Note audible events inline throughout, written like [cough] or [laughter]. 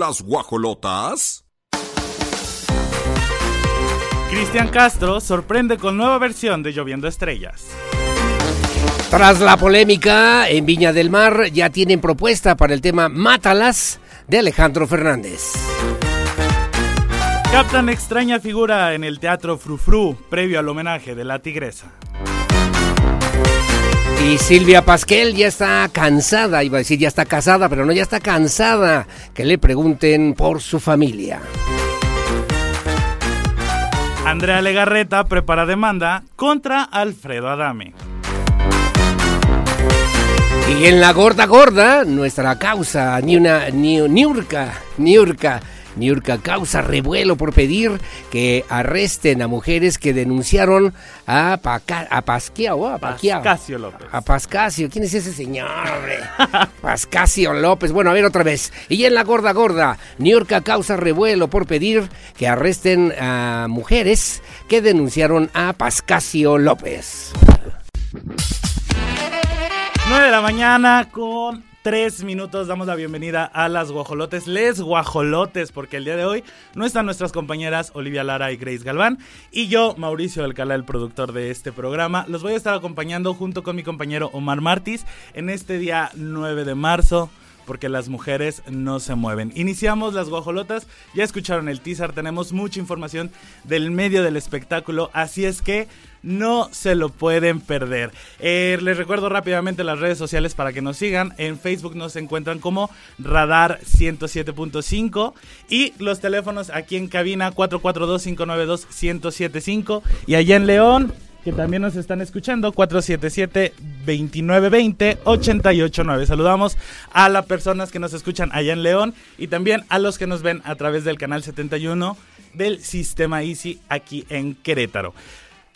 Las guajolotas. Cristian Castro sorprende con nueva versión de Lloviendo Estrellas. Tras la polémica, en Viña del Mar ya tienen propuesta para el tema Mátalas de Alejandro Fernández. Captan extraña figura en el Teatro Frufru previo al homenaje de la tigresa. Y Silvia Pasquel ya está cansada, iba a decir ya está casada, pero no, ya está cansada que le pregunten por su familia. Andrea Legarreta prepara demanda contra Alfredo Adame. Y en la gorda gorda, nuestra causa, ni Niurka, Niurka, Niurka causa revuelo por pedir que arresten a mujeres que denunciaron a, Paca, a Pasquiao, a Pascasio López. A Pascasio, ¿quién es ese señor? [laughs] Pascasio López. Bueno, a ver otra vez. Y en la gorda gorda, Niurka causa revuelo por pedir que arresten a mujeres que denunciaron a Pascasio López. 9 de la mañana con 3 minutos damos la bienvenida a las guajolotes, les guajolotes, porque el día de hoy no están nuestras compañeras Olivia Lara y Grace Galván y yo, Mauricio Alcalá, el productor de este programa. Los voy a estar acompañando junto con mi compañero Omar Martis en este día 9 de marzo porque las mujeres no se mueven. Iniciamos las guajolotas, ya escucharon el teaser, tenemos mucha información del medio del espectáculo, así es que no se lo pueden perder. Eh, les recuerdo rápidamente las redes sociales para que nos sigan. En Facebook nos encuentran como Radar 107.5 y los teléfonos aquí en cabina 442-592-1075 y allá en León que también nos están escuchando, 477-2920-889. Saludamos a las personas que nos escuchan allá en León y también a los que nos ven a través del canal 71 del Sistema Easy aquí en Querétaro.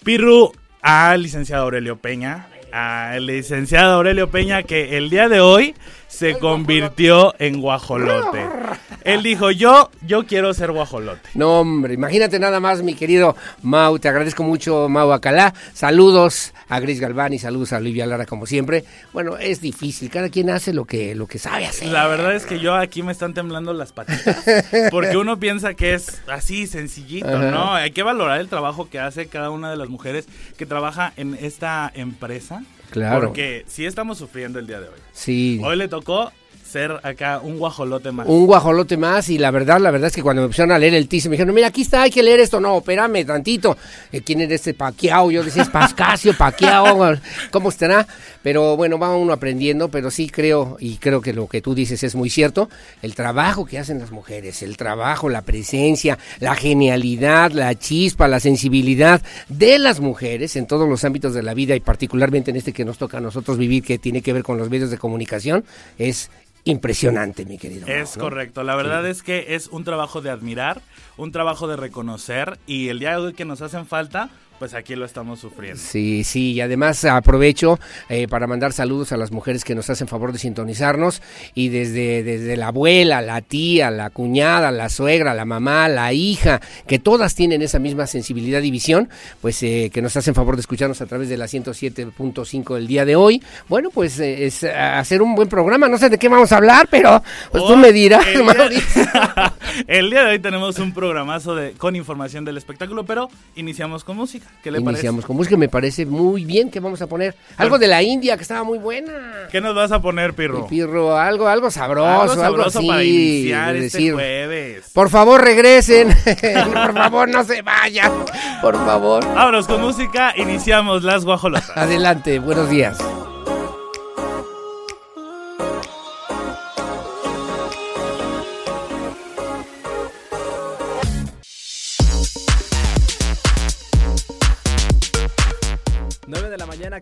Pirru al licenciado Aurelio Peña, al licenciado Aurelio Peña que el día de hoy se convirtió en guajolote. Él dijo, yo, yo quiero ser guajolote. No, hombre, imagínate nada más, mi querido Mau. Te agradezco mucho, Mau Acalá. Saludos a Gris Galván y saludos a Olivia Lara, como siempre. Bueno, es difícil. Cada quien hace lo que, lo que sabe hacer. La verdad es que yo aquí me están temblando las patitas. [laughs] Porque uno piensa que es así, sencillito, ¿no? Hay que valorar el trabajo que hace cada una de las mujeres que trabaja en esta empresa. Claro. Porque sí estamos sufriendo el día de hoy. Sí. Hoy le tocó ser acá un guajolote más. Un guajolote más y la verdad, la verdad es que cuando me empezaron a leer el teaser me dijeron, mira, aquí está, hay que leer esto. No, espérame tantito. Eh, ¿Quién es este Paquiao? Yo decía, es Pascasio, Paquiao, [laughs] ¿cómo estará? Pero bueno, va uno aprendiendo, pero sí creo, y creo que lo que tú dices es muy cierto, el trabajo que hacen las mujeres, el trabajo, la presencia, la genialidad, la chispa, la sensibilidad de las mujeres en todos los ámbitos de la vida y particularmente en este que nos toca a nosotros vivir, que tiene que ver con los medios de comunicación, es impresionante, mi querido. Es correcto, la verdad es que es un trabajo de admirar, un trabajo de reconocer y el día de hoy que nos hacen falta, pues aquí lo estamos sufriendo. Sí, sí, y además aprovecho eh, para mandar saludos a las mujeres que nos hacen favor de sintonizarnos y desde, desde la abuela, la tía, la cuñada, la suegra, la mamá, la hija, que todas tienen esa misma sensibilidad y visión, pues eh, que nos hacen favor de escucharnos a través de la 107.5 del día de hoy. Bueno, pues eh, es hacer un buen programa, no sé de qué vamos a hablar, pero pues tú me dirás, el día, [laughs] [laughs] el día de hoy tenemos un programazo de, con información del espectáculo, pero iniciamos con música. ¿Qué le Iniciamos parece? con música, me parece muy bien que vamos a poner. Algo de la India que estaba muy buena. ¿Qué nos vas a poner, Pirro? Pirro, algo, algo sabroso, algo, sabroso así, para iniciar este decir, jueves. Por favor, regresen. [laughs] por favor, no se vayan. Por favor. Vámonos con música, iniciamos las guajolotas. Adelante, buenos días.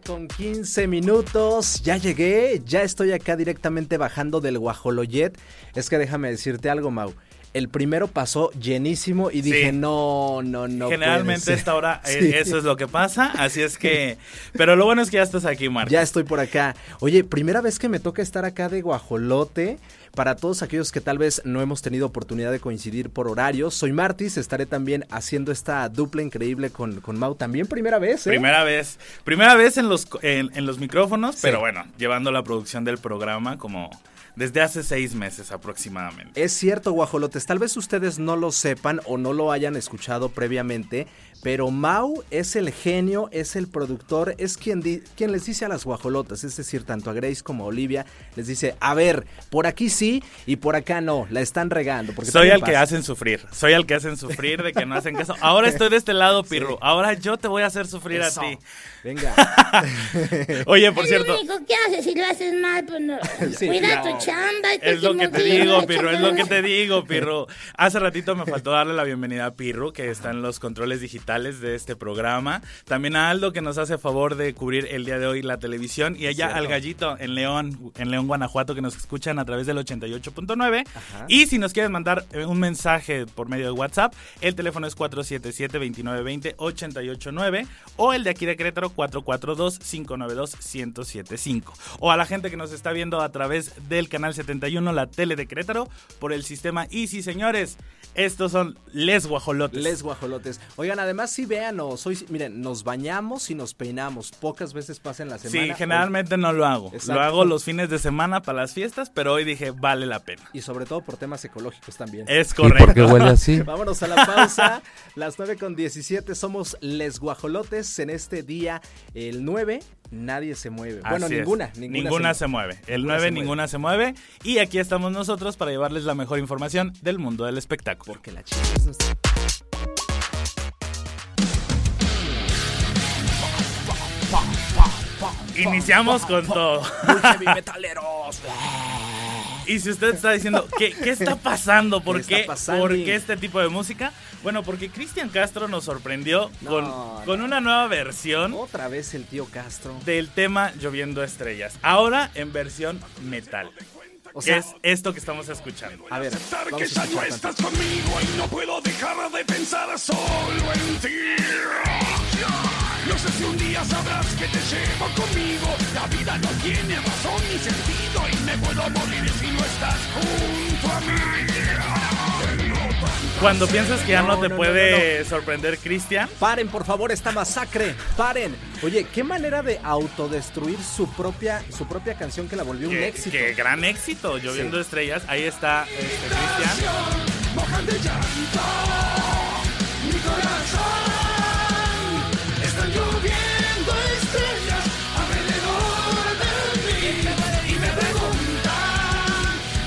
Con 15 minutos. Ya llegué, ya estoy acá directamente bajando del Guajoloyet. Es que déjame decirte algo, Mau. El primero pasó llenísimo y dije, Sí. no, no, no. Generalmente puede a esta hora eh, [laughs] eso es lo que pasa, así es que... Pero lo bueno es que ya estás aquí, Marco. Ya estoy por acá. Oye, primera vez que me toca estar acá de guajolote. Para todos aquellos que tal vez no hemos tenido oportunidad de coincidir por horarios, soy Martis, estaré también haciendo esta dupla increíble con, con Mau. También primera vez, ¿eh? Primera vez. Primera vez en los, en, en los micrófonos, Sí. pero bueno, llevando la producción del programa como, desde hace seis meses aproximadamente. Es cierto, guajolotes, tal vez ustedes no lo sepan o no lo hayan escuchado previamente, pero Mau es el genio, es el productor, es quien, di- quien les dice a las guajolotas, es decir, tanto a Grace como a Olivia, les dice, a ver, por aquí sí y por acá no, la están regando. Porque Soy el que hacen sufrir, soy el que hacen sufrir de que no hacen caso. Ahora estoy de este lado, [laughs] Pirru, ahora yo te voy a hacer sufrir Eso. a ti. Venga. [laughs] Oye, por Es cierto, lo único que haces si lo haces mal, pues no. [laughs] Sí, Cuida no. tu chamba. este Es lo que te digo, no Pirro, es lo que te digo, Pirro. Hace ratito me faltó darle la bienvenida a Pirro, que está en los controles digitales de este programa. También a Aldo, que nos hace favor de cubrir el día de hoy la televisión. Y allá al Gallito, en León, en León, Guanajuato, que nos escuchan a través del 88.9. Y si nos quieres mandar eh, un mensaje por medio de WhatsApp, el teléfono es 477-2920-889 o el de aquí de Querétaro 442-592-1075. O a la gente que nos está viendo a través del canal 71, la tele de Querétaro, por el sistema Easy, señores. Estos son les guajolotes. Les guajolotes. Oigan, además sí véanos, hoy miren, nos bañamos y nos peinamos. Pocas veces pasa en la semana. Sí, generalmente no lo hago. Exacto. Lo hago los fines de semana para las fiestas, pero hoy dije, vale la pena. Y sobre todo por temas ecológicos también. Es ¿Y por qué correcto. huele así? [laughs] Vámonos a la pausa. Las 9 con 17 somos Les Guajolotes. En este día, el 9, nadie se mueve. bueno, ninguna, ninguna. Ninguna se se mueve. El Ninguna 9, se mueve. ninguna se mueve. Y aquí estamos nosotros para llevarles la mejor información del mundo del espectáculo. Porque la chica es nuestra- Iniciamos con todo. Metaleros. Y si usted está diciendo, ¿qué, qué está pasando? ¿Por ¿Qué está? ¿Por qué este tipo de música? Bueno, porque Cristian Castro nos sorprendió No, con, no. con una nueva versión Otra vez el tío Castro. del tema Lloviendo Estrellas. Ahora en versión metal. O que sea, es esto que estamos escuchando. a ver, Aceptar vamos que a ya no estás conmigo y no puedo dejar de pensar solo en ti. No sé si un día sabrás que te llevo conmigo. La vida no tiene razón ni sentido y me puedo morir si no estás junto a mí. Cuando piensas que ya no, No, te no, no, puede sorprender Cristian, Paren, por favor, esta masacre. Paren. Oye, qué manera de autodestruir su propia, su propia canción que la volvió un éxito. que gran éxito, Lloviendo Sí. Estrellas. Ahí está este, Cristian.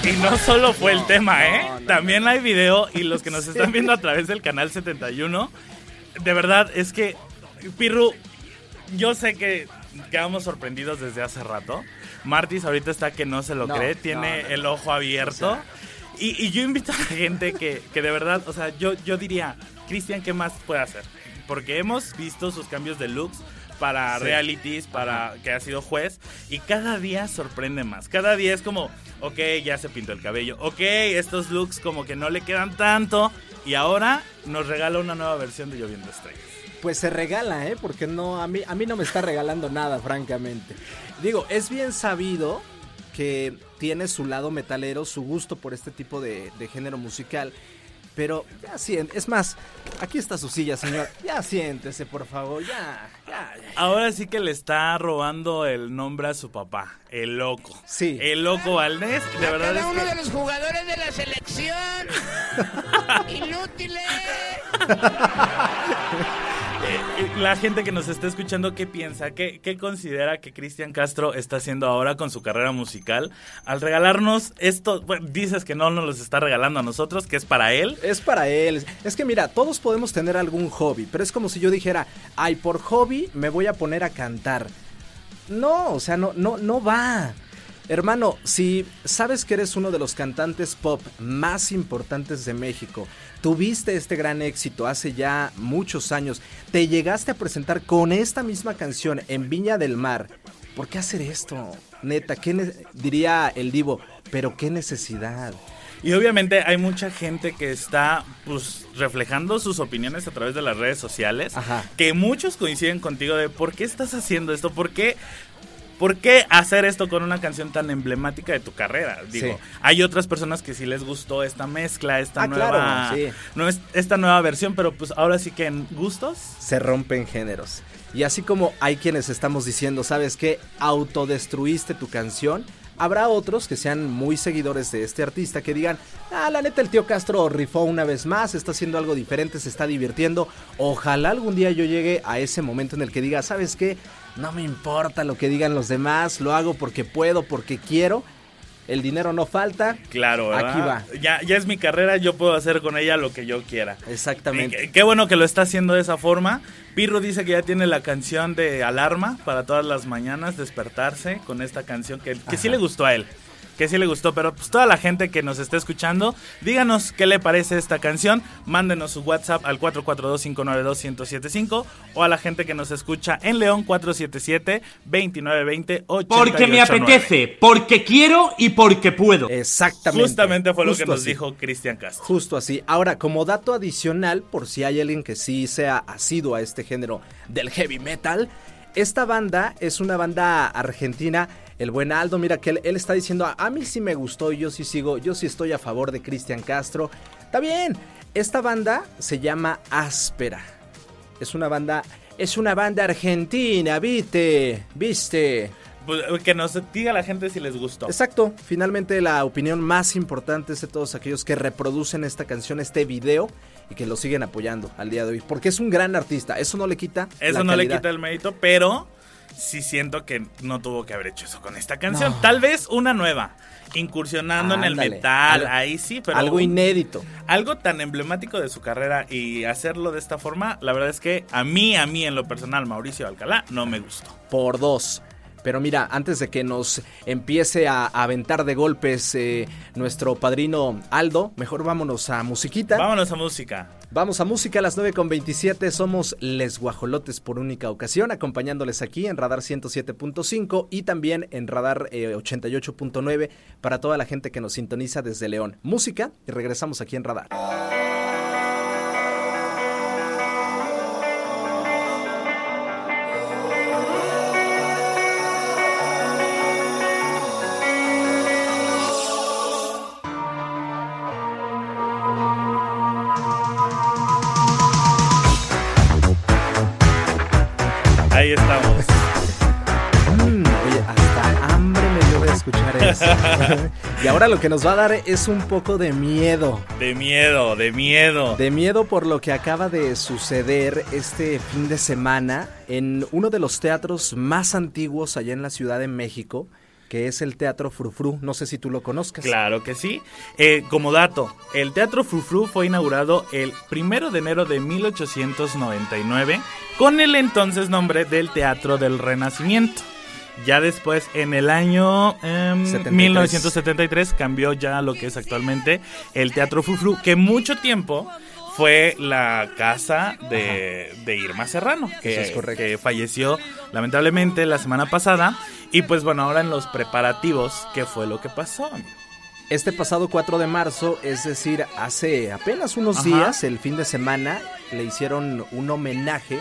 Y no solo fue el tema, ¿eh? También hay video y los que nos [laughs] están viendo a través del canal 71, de verdad es que, Pirru, yo sé que quedamos sorprendidos desde hace rato. Martis ahorita está que no se lo No, cree, tiene no, no, no. el ojo abierto. y, y yo invito a la gente que, que de verdad, o sea, yo, yo diría, Cristian, ¿qué más puede hacer? Porque hemos visto sus cambios de looks para Sí. realities, para que ha sido juez, y cada día sorprende más. Cada día es como, ok, ya se pintó el cabello, ok, estos looks como que no le quedan tanto, y ahora nos regala una nueva versión de Lloviendo Estrellas. Pues se regala, ¿eh? Porque no, a mí, a mí no me está regalando nada, francamente. Digo, es bien sabido que tiene su lado metalero, su gusto por este tipo de, de género musical. Pero ya siente, es más, aquí está su silla, señor. Ya siéntese, por favor, ya, ya. ya. Ahora sí que le está robando el nombre a su papá, el loco. Sí. El loco Valdés, de verdad Cada es uno que- de los jugadores de la selección. [laughs] Inútiles. [laughs] Eh, la gente que nos está escuchando, ¿qué piensa? ¿Qué, considera que Cristian Castro está haciendo ahora con su carrera musical? Al regalarnos esto, dices que no nos los está regalando a nosotros, que es para él. Es para él. Es que mira, todos podemos tener algún hobby, pero es como si yo dijera, ay, por hobby me voy a poner a cantar. No, o sea, no, no, no va. Hermano, si sabes que eres uno de los cantantes pop más importantes de México, tuviste este gran éxito hace ya muchos años, te llegaste a presentar con esta misma canción en Viña del Mar, ¿por qué hacer esto? Neta, ¿qué diría el divo? Pero qué necesidad. Y obviamente hay mucha gente que está pues reflejando sus opiniones a través de las redes sociales. Ajá. Que muchos coinciden contigo de por qué estás haciendo esto, por qué, por qué hacer esto con una canción tan emblemática de tu carrera. Digo, Sí. hay otras personas que sí les gustó esta mezcla, esta Ah, nueva, claro, sí. no es- esta nueva versión, pero pues ahora sí que en gustos. se rompen géneros. Y así como hay quienes estamos diciendo, ¿sabes qué? Autodestruiste tu canción. Habrá otros que sean muy seguidores de este artista que digan, ah, la neta el tío Castro rifó una vez más, está haciendo algo diferente, se está divirtiendo. Ojalá algún día yo llegue a ese momento en el que diga, ¿sabes qué? No me importa lo que digan los demás, lo hago porque puedo, porque quiero. El dinero no falta. Claro, ¿verdad? Aquí va. Ya, ya es mi carrera, yo puedo hacer con ella lo que yo quiera. Exactamente. Qué, qué bueno que lo está haciendo de esa forma. Pirro dice que ya tiene la canción de alarma para todas las mañanas despertarse con esta canción que, que sí le gustó a él. Que sí le gustó, pero pues toda la gente que nos está escuchando, díganos qué le parece esta canción. Mándenos su WhatsApp al 442-592-1075 o a la gente que nos escucha en León 477-2920-889. Porque me apetece, porque quiero y porque puedo. Exactamente. Justamente fue lo que nos así. dijo Cristian Castro. Justo así. Ahora, como dato adicional, por si hay alguien que sí sea asiduo a este género del heavy metal, esta banda es una banda argentina. El buen Aldo, mira que él, él está diciendo, a mí sí me gustó, yo sí sigo, yo sí estoy a favor de Cristian Castro. Está bien, esta banda se llama Áspera. Es una banda, es una banda argentina, viste, viste. Pues, que nos diga la gente si les gustó. Exacto, finalmente la opinión más importante es de todos aquellos que reproducen esta canción, este video y que lo siguen apoyando al día de hoy, porque es un gran artista, eso no le quita Eso la no le quita el mérito, pero sí siento que no tuvo que haber hecho eso con esta canción. Tal vez una nueva, incursionando en el Ándale, metal, algo- ahí sí, pero algo inédito. algo tan emblemático de su carrera y hacerlo de esta forma, la verdad es que a mí, a mí en lo personal, Mauricio Alcalá, no me gustó. por dos. Pero mira, antes de que nos empiece a aventar de golpes eh, nuestro padrino Aldo, mejor vámonos a musiquita. Vámonos a música. Vamos a música a las 9.27. Somos Les Guajolotes por única ocasión, acompañándoles aquí en Radar 107.5 y también en Radar eh, 88.9 para toda la gente que nos sintoniza desde León. Música y regresamos aquí en Radar. [laughs] y ahora lo que nos va a dar es un poco de miedo. De miedo, de miedo. De miedo por lo que acaba de suceder este fin de semana en uno de los teatros más antiguos allá en la Ciudad de México, que es el Teatro Frufru. No sé si tú lo conozcas. Claro que sí. Eh, como dato, el Teatro Frufru fue inaugurado el primero de enero de 1899 con el entonces nombre del Teatro del Renacimiento. Ya después, en el año em, 73. 1973, cambió ya lo que es actualmente el Teatro Frufru, que mucho tiempo fue la casa de, de Irma Serrano, que, es que falleció lamentablemente la semana pasada. Y pues bueno, ahora en los preparativos, ¿qué fue lo que pasó? amigo? Este pasado 4 de marzo, es decir, hace apenas unos Ajá. días, el fin de semana, le hicieron un homenaje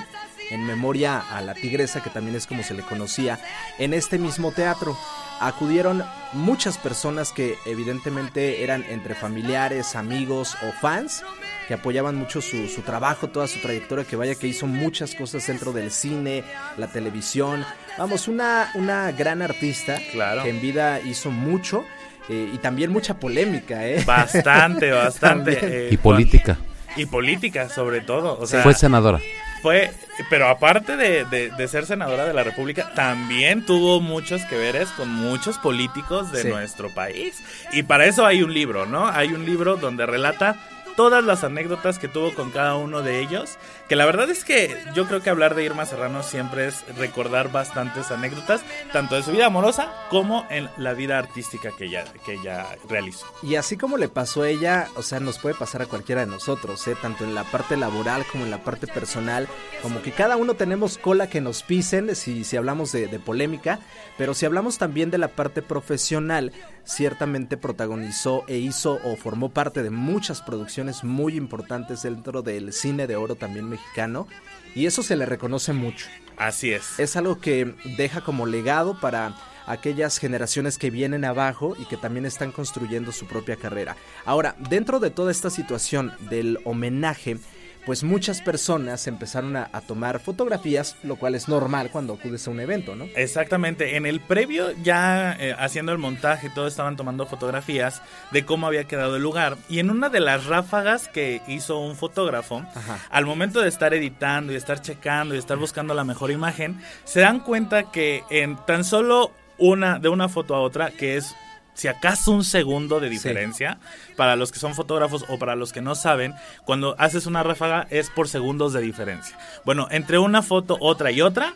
en memoria a la tigresa, que también es como se le conocía, en este mismo teatro. Acudieron muchas personas que evidentemente eran entre familiares, amigos o fans, que apoyaban mucho su, su trabajo, toda su trayectoria, que vaya que hizo muchas cosas dentro del cine, la televisión. Vamos, una, una gran artista Claro. que en vida hizo mucho. eh, y también mucha polémica, ¿eh? Bastante, bastante. Eh, Y política. Y política, sobre todo. O sea, Fue senadora. fue. Pero aparte de, de- de ser senadora de la República, también tuvo muchos que veres con muchos políticos de Sí. nuestro país. Y para eso hay un libro, ¿no? Hay un libro donde relata todas las anécdotas que tuvo con cada uno de ellos. Que la verdad es que yo creo que hablar de Irma Serrano siempre es recordar bastantes anécdotas, tanto de su vida amorosa como en la vida artística que ella, que ella realizó. Y así como le pasó a ella, o sea, nos puede pasar a cualquiera de nosotros, ¿eh? Tanto en la parte laboral como en la parte personal. Como que cada uno tenemos cola que nos pisen si, si hablamos de, de polémica. Pero si hablamos también de la parte profesional, ciertamente protagonizó e hizo o formó parte de muchas producciones muy importantes dentro del cine de oro también mexicano. Y eso se le reconoce mucho. Así es. es algo que deja como legado para aquellas generaciones que vienen abajo y que también están construyendo su propia carrera. Ahora, dentro de toda esta situación del homenaje, pues muchas personas empezaron a, a tomar fotografías, lo cual es normal cuando acudes a un evento, ¿no? Exactamente, en el previo ya eh, haciendo el montaje y todo estaban tomando fotografías de cómo había quedado el lugar y en una de las ráfagas que hizo un fotógrafo, Ajá. al momento de estar editando y estar checando y estar buscando la mejor imagen, se dan cuenta que en tan solo una de una foto a otra que es si acaso un segundo de diferencia para los que son fotógrafos o para los que no saben, cuando haces una ráfaga es por segundos de diferencia. Bueno, entre una foto, otra y otra,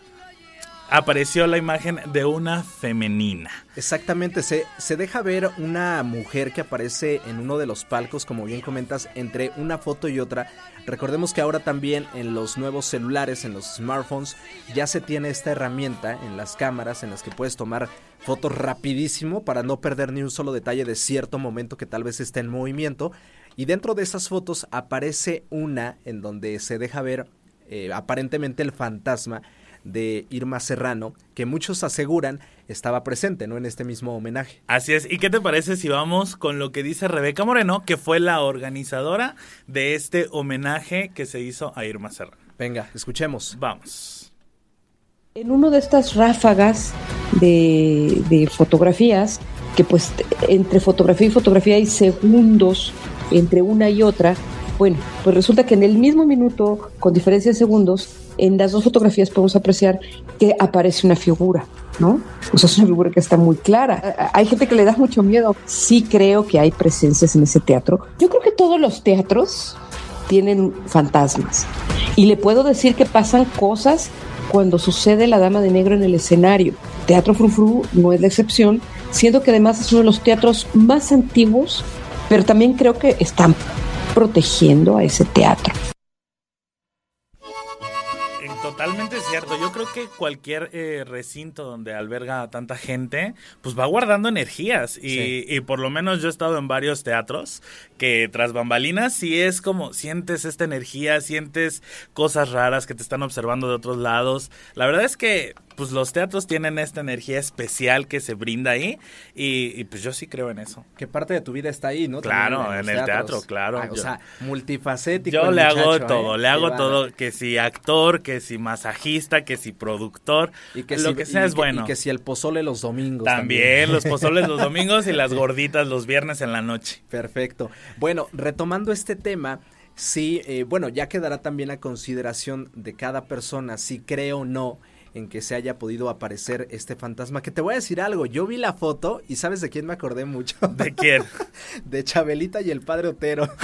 apareció la imagen de una femenina. Exactamente, se, se deja ver una mujer que aparece en uno de los palcos, como bien comentas, entre una foto y otra. Recordemos que ahora también en los nuevos celulares, en los smartphones, ya se tiene esta herramienta en las cámaras en las que puedes tomar fotos rapidísimo para no perder ni un solo detalle de cierto momento que tal vez esté en movimiento. Y dentro de esas fotos aparece una en donde se deja ver eh, aparentemente el fantasma de Irma Serrano, que muchos aseguran estaba presente, ¿no? En este mismo homenaje. Así es. ¿Y qué te parece si vamos con lo que dice Rebeca Moreno, que fue la organizadora de este homenaje que se hizo a Irma Serrano? Venga, escuchemos. Vamos. En una de estas ráfagas de, de fotografías, que pues entre fotografía y fotografía hay segundos entre una y otra, bueno, pues resulta que en el mismo minuto, con diferencia de segundos, en las dos fotografías podemos apreciar que aparece una figura, ¿no? O sea, es una figura que está muy clara. Hay gente que le da mucho miedo. Sí creo que hay presencias en ese teatro. Yo creo que todos los teatros tienen fantasmas. Y le puedo decir que pasan cosas cuando sucede la Dama de Negro en el escenario. Teatro Frufru no es la excepción, siendo que además es uno de los teatros más antiguos, pero también creo que están protegiendo a ese teatro. Totalmente cierto. Yo creo que cualquier eh, recinto donde alberga a tanta gente, pues va guardando energías. Y, Sí. y por lo menos yo he estado en varios teatros que tras bambalinas sí es como sientes esta energía, sientes cosas raras que te están observando de otros lados. La verdad es que pues los teatros tienen esta energía especial que se brinda ahí y, y, pues yo sí creo en eso. Que parte de tu vida está ahí, ¿no? Claro, También en el teatro, claro. Ah, o Yo- sea, multifacético. Yo le hago todo, ¿eh? le hago todo, que si actor, que si masajista, que si productor, Y que lo si- que sea y es bueno. Y que si el pozole los domingos. También, los pozoles los [laughs] domingos y las gorditas los viernes en la noche. Perfecto. Bueno, retomando este tema, sí, eh, bueno, ya quedará también a consideración de cada persona si cree o no en que se haya podido aparecer este fantasma. Que te voy a decir algo, yo vi la foto y ¿sabes de quién me acordé mucho? ¿De quién? [laughs] De Chabelita y el padre Otero. [laughs]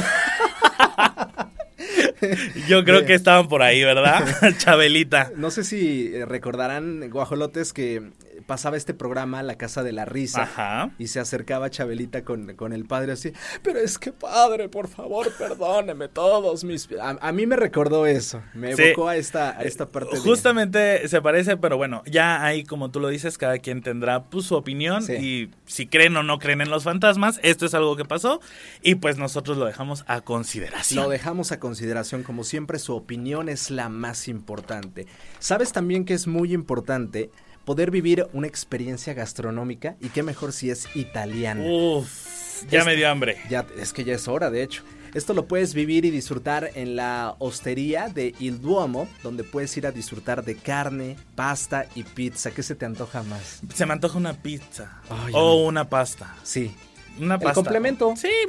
[laughs] Yo creo que estaban por ahí, ¿verdad? [laughs] [laughs] Chabelita. No sé si eh, recordarán, guajolotes, que eh, pasaba este programa, La Casa de la Risa. Ajá. Y se acercaba Chabelita con, con el padre así, pero es que padre, por favor, perdóneme todos mis... A, a mí me recordó eso, me Sí. evocó a esta, a esta parte de- Justamente se parece, pero bueno, ya ahí como tú lo dices, cada quien tendrá pues, su opinión Sí. y si creen o no creen en los fantasmas, esto es algo que pasó y pues nosotros lo dejamos a consideración. Lo dejamos a consideración, como siempre, su opinión es la más importante. ¿Sabes también que es muy importante poder vivir una experiencia gastronómica? Y qué mejor si es italiana. Uf, ya Es- me dio hambre. Ya, es que ya es hora, de hecho. Esto lo puedes vivir y disfrutar en la hostería de Il Duomo, donde puedes ir a disfrutar de carne, pasta y pizza. ¿Qué se te antoja más? Se me antoja una pizza o una pasta. Sí, Una El pasta. complemento, Sí, ¿no?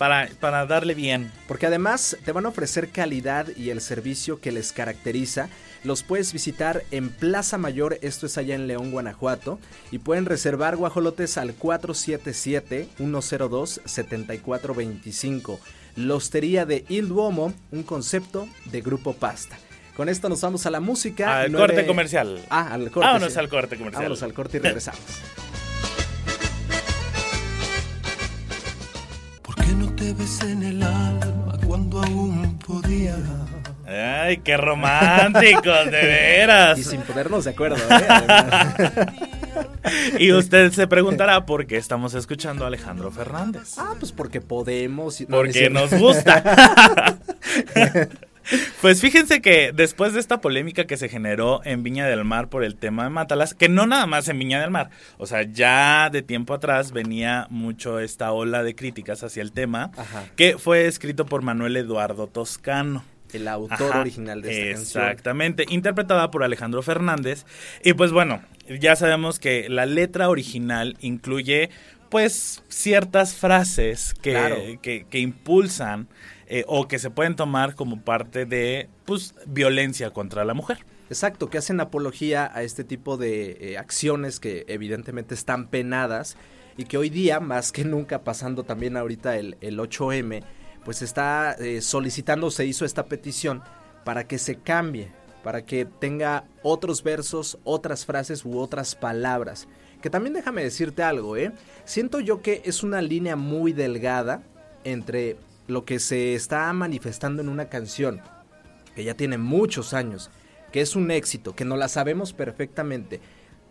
Para, para darle bien. porque además te van a ofrecer calidad y el servicio que les caracteriza. Los puedes visitar en Plaza Mayor, esto es allá en León, Guanajuato, y pueden reservar guajolotes al 477-102-7425. La hostería de Il Duomo, un concepto de Grupo Pasta. Con esto nos vamos a la música. Al corte comercial. Ah, al corte. Vámonos sí. al corte comercial. Vámonos al corte y regresamos. [laughs] te ves en el alma cuando aún podía? Ay, qué románticos, de veras. Y sin ponernos de acuerdo, ¿eh? [laughs] Y usted se preguntará por qué estamos escuchando a Alejandro Fernández. Ah, pues porque podemos. y- no, Porque nos gusta. [laughs] Pues fíjense que después de esta polémica que se generó en Viña del Mar por el tema de Mátalas, que no nada más en Viña del Mar, o sea, ya de tiempo atrás venía mucho esta ola de críticas hacia el tema, Ajá. que fue escrito por Manuel Eduardo Toscano. el autor Ajá, original de esta canción. Exactamente, interpretada por Alejandro Fernández. Y pues bueno, ya sabemos que la letra original incluye pues ciertas frases que, Claro. que, que impulsan eh, o que se pueden tomar como parte de pues violencia contra la mujer. Exacto, que hacen apología a este tipo de eh, acciones que evidentemente están penadas y que hoy día, más que nunca, pasando también ahorita el, el 8M, pues está eh, solicitando, se hizo esta petición para que se cambie, para que tenga otros versos, otras frases u otras palabras. Que también déjame decirte algo, ¿eh? Siento yo que es una línea muy delgada entre lo que se está manifestando en una canción, que ya tiene muchos años, que es un éxito, que no la sabemos perfectamente,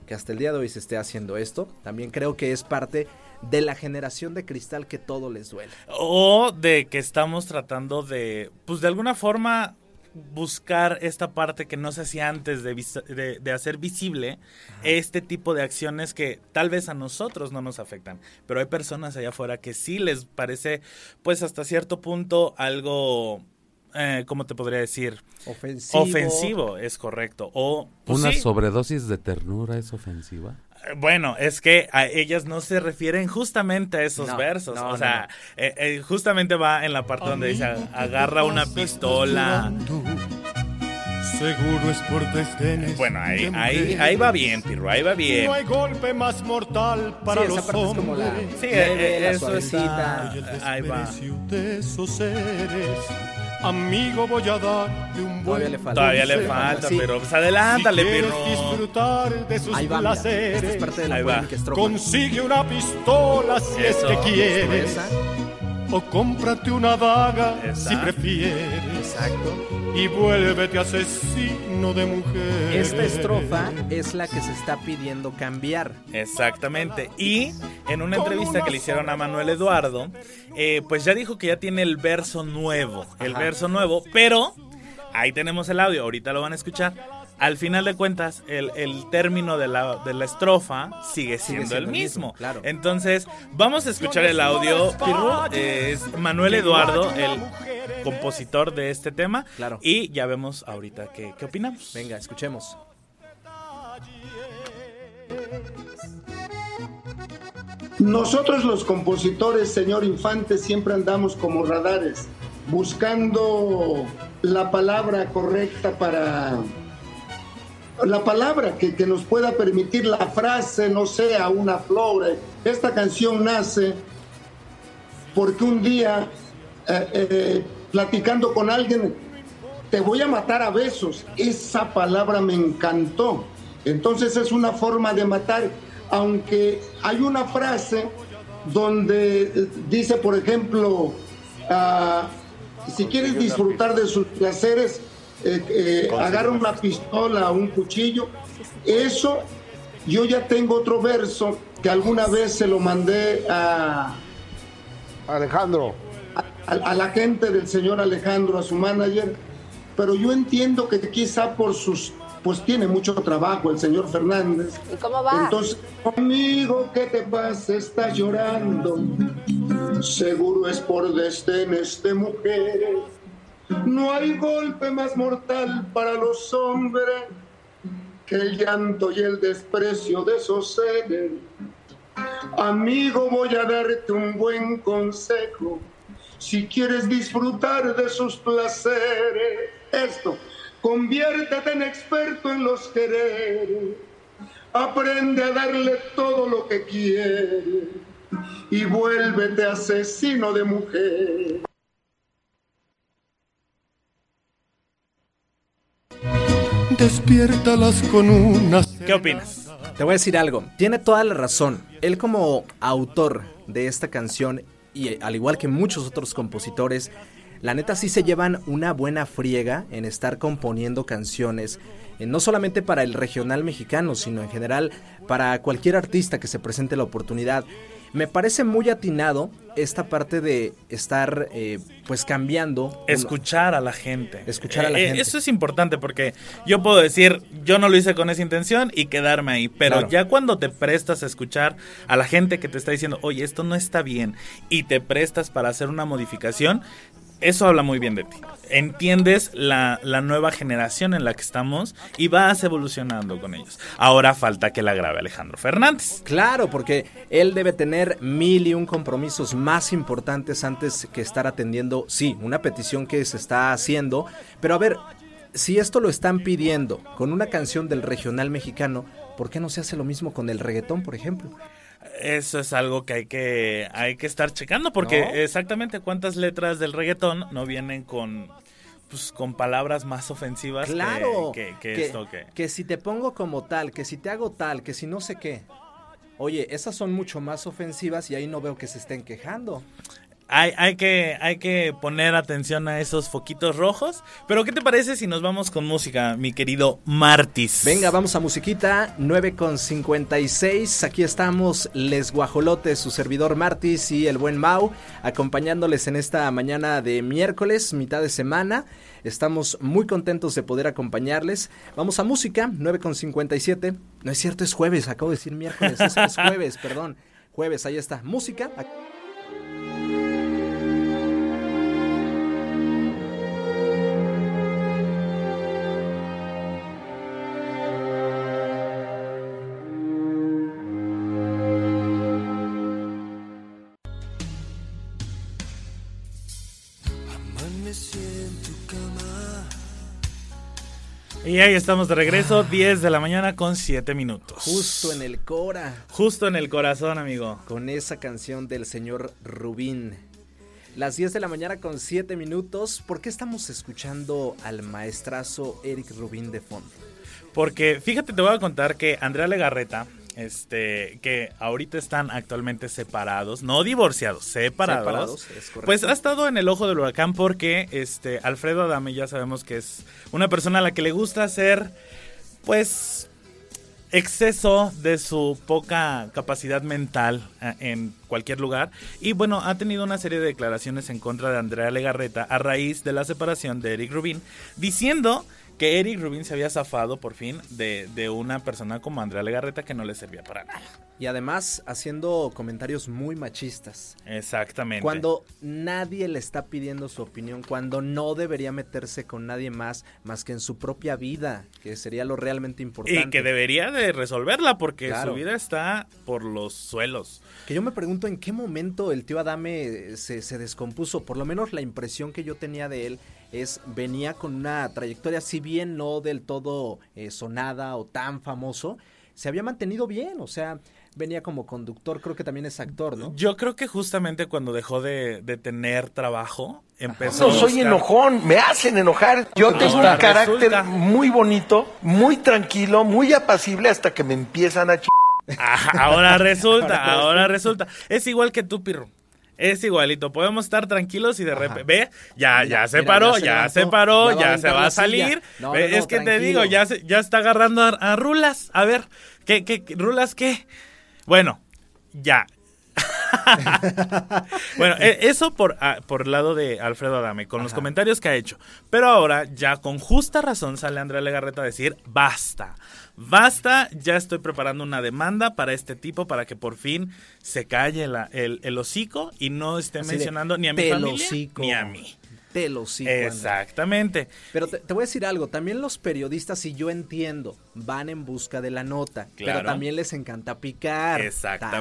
que hasta el día de hoy se esté haciendo esto, también creo que es parte de la generación de cristal que todo les duele. O de que estamos tratando de, pues de alguna forma, buscar esta parte que no se hacía antes de, vis- de, de hacer visible este tipo de acciones que tal vez a nosotros no nos afectan. Pero hay personas allá afuera que sí les parece, pues hasta cierto punto, algo... Eh, ¿Cómo te podría decir? Ofensivo. Ofensivo, es correcto. O pues ¿Una sí, sobredosis de ternura es ofensiva? eh, Bueno, es que a ellas no se refieren justamente a esos No, versos. no, o no, sea, eh, eh, justamente va en la parte donde dice agarra una pistola. Seguro es por desdenes. Bueno, ahí, ahí, ahí va bien, Pirro, ahí va bien. No hay golpe más mortal para Sí, esa los parte es como la-. Sí, leve, la eso está. Ahí va. desprecio de esos seres. Amigo, voy a darte un buen Todavía le falta. Todavía le falta, Sí. pero pues adelántale, si Pirro. disfrutar de sus Ahí va, mira, placeres, esta es parte de la Ahí va. consigue una pistola si Eso. es que quieres. O cómprate una daga Esa. si prefieres. Exacto. Y vuélvete asesino de mujeres. Esta estrofa es la que se está pidiendo cambiar. Exactamente. Y en una entrevista que le hicieron a Manuel Eduardo, eh, pues ya dijo que ya tiene el verso nuevo. El Ajá. verso nuevo, pero ahí tenemos el audio, ahorita lo van a escuchar. Al final de cuentas, el, el término de la, de la estrofa sigue siendo, siendo el mismo. mismo, claro. Entonces, vamos a escuchar el audio. Pirru, eh, es Manuel Eduardo, el compositor de este tema. Claro. Y ya vemos ahorita qué, qué opinamos. Venga, escuchemos. Nosotros los compositores, señor Infante, siempre andamos como radares, buscando la palabra correcta para... La palabra que, nos pueda permitir la frase, no sea una flor. Esta canción nace porque un día, eh, eh, platicando con alguien, te voy a matar a besos. Esa palabra me encantó. Entonces es una forma de matar, aunque hay una frase donde dice, por ejemplo, ah, si quieres disfrutar de sus placeres, eh, eh, agarra una pistola, un cuchillo. Eso, yo ya tengo otro verso que alguna vez se lo mandé a, Alejandro. a, a la gente del señor Alejandro, a su manager, pero yo entiendo que quizá por sus, pues tiene mucho trabajo el señor Fernández. ¿Y cómo va? Entonces, amigo, ¿qué te pasa? Estás llorando. Seguro es por desdenes de mujeres. No hay golpe más mortal para los hombres que el llanto y el desprecio de esos seres. Amigo, voy a darte un buen consejo. Si quieres disfrutar de sus placeres, esto, conviértete en experto en los quereres. Aprende a darle todo lo que quiere y vuélvete asesino de mujer. Despiértalas con una. ¿Qué opinas? Te voy a decir algo, tiene toda la razón. Él como autor de esta canción, y eh, al igual que muchos otros compositores, la neta sí se llevan una buena friega en estar componiendo canciones, eh, no solamente para el regional mexicano, sino en general para cualquier artista que se presente la oportunidad. Me parece muy atinado esta parte de estar eh, pues cambiando. Escuchar a la gente. Escuchar a la Eh, eh, gente. Eso es importante porque yo puedo decir, yo no lo hice con esa intención y quedarme ahí. Pero Claro. ya cuando te prestas a escuchar a la gente que te está diciendo, oye, esto no está bien, y te prestas para hacer una modificación, eso habla muy bien de ti. Entiendes la, la, nueva generación en la que estamos y vas evolucionando con ellos. Ahora falta que la grabe Alejandro Fernández. Claro, porque él debe tener mil y un compromisos más importantes antes que estar atendiendo, sí, una petición que se está haciendo. Pero a ver, si esto lo están pidiendo con una canción del regional mexicano, ¿por qué no se hace lo mismo con el reggaetón, por ejemplo? Eso es algo que hay que hay que estar checando porque ¿No? exactamente cuántas letras del reggaetón no vienen con pues con palabras más ofensivas que- Claro, que, que que, esto que que si te pongo como tal, que si te hago tal, que si no sé qué. Oye, esas son mucho más ofensivas y ahí no veo que se estén quejando. Hay, hay que hay que poner atención a esos foquitos rojos. Pero ¿qué te parece si nos vamos con música, mi querido Martis? Venga, vamos a musiquita, 9 con 56. Aquí estamos, Les Guajolotes, su servidor Martis y el buen Mau, acompañándoles en esta mañana de miércoles, mitad de semana. Estamos muy contentos de poder acompañarles. Vamos a música, 9 con 57. No es cierto, es jueves, acabo de decir miércoles, es, es [laughs] jueves, perdón. Jueves, ahí está. Música. Y ahí estamos de regreso, 10 de la mañana con 7 minutos. Justo en el Cora. Justo en el corazón, amigo. Con esa canción del señor Rubín. Las 10 de la mañana con 7 minutos. ¿Por qué estamos escuchando al maestrazo Eric Rubín de fondo? Porque fíjate, te voy a contar que Andrea Legarreta, este, que ahorita están actualmente separados, no divorciados, separados. Separados, es correcto. Pues ha estado en el ojo del huracán porque este Alfredo Adame ya sabemos que es una persona a la que le gusta hacer pues exceso de su poca capacidad mental eh, en cualquier lugar y bueno ha tenido una serie de declaraciones en contra de Andrea Legarreta a raíz de la separación de Eric Rubin diciendo que Eric Rubin se había zafado por fin de, de una persona como Andrea Legarreta que no le servía para nada. Y además haciendo comentarios muy machistas. Exactamente. Cuando nadie le está pidiendo su opinión, cuando no debería meterse con nadie más más que en su propia vida, que sería lo realmente importante. y que debería de resolverla porque Claro. su vida está por los suelos. Que yo me pregunto en qué momento el tío Adame se, se descompuso. Por lo menos la impresión que yo tenía de él es venía con una trayectoria, si bien no del todo eh, sonada o tan famoso, se había mantenido bien. O sea, venía como conductor, creo que también es actor, ¿no? Yo creo que justamente cuando dejó de, de tener trabajo, empezó No a soy enojón, me hacen enojar. Yo tengo un carácter resulta. muy bonito, muy tranquilo, muy apacible hasta que me empiezan a ch... Ah, ahora resulta, ahora resulta. Es igual que tú, Pirro. Es igualito, podemos estar tranquilos y de repente, ve, ya, ya se mira, paró, ya se ya levantó, se paró, ya se va a salir. No, Ve, no, no, es que te digo, ya, se- ya está agarrando a, a Rulas. A ver, ¿qué, qué, qué- Rulas qué? Bueno, ya. [laughs] bueno, e- eso por, ah, por el lado de Alfredo Adame, con los comentarios que ha hecho. Pero ahora, ya con justa razón, sale Andrea Legarreta a decir, basta. Basta, ya estoy preparando una demanda para este tipo para que por fin se calle la- el, el hocico y no esté Así de, mencionando ni a mi "Te familia hocico". ni a mí. Te lo sigo, Andrea. Exactamente. Pero te, te voy a decir algo, también los periodistas, y yo entiendo, van en busca de la nota, pero Claro. también les encanta picar. Exactamente.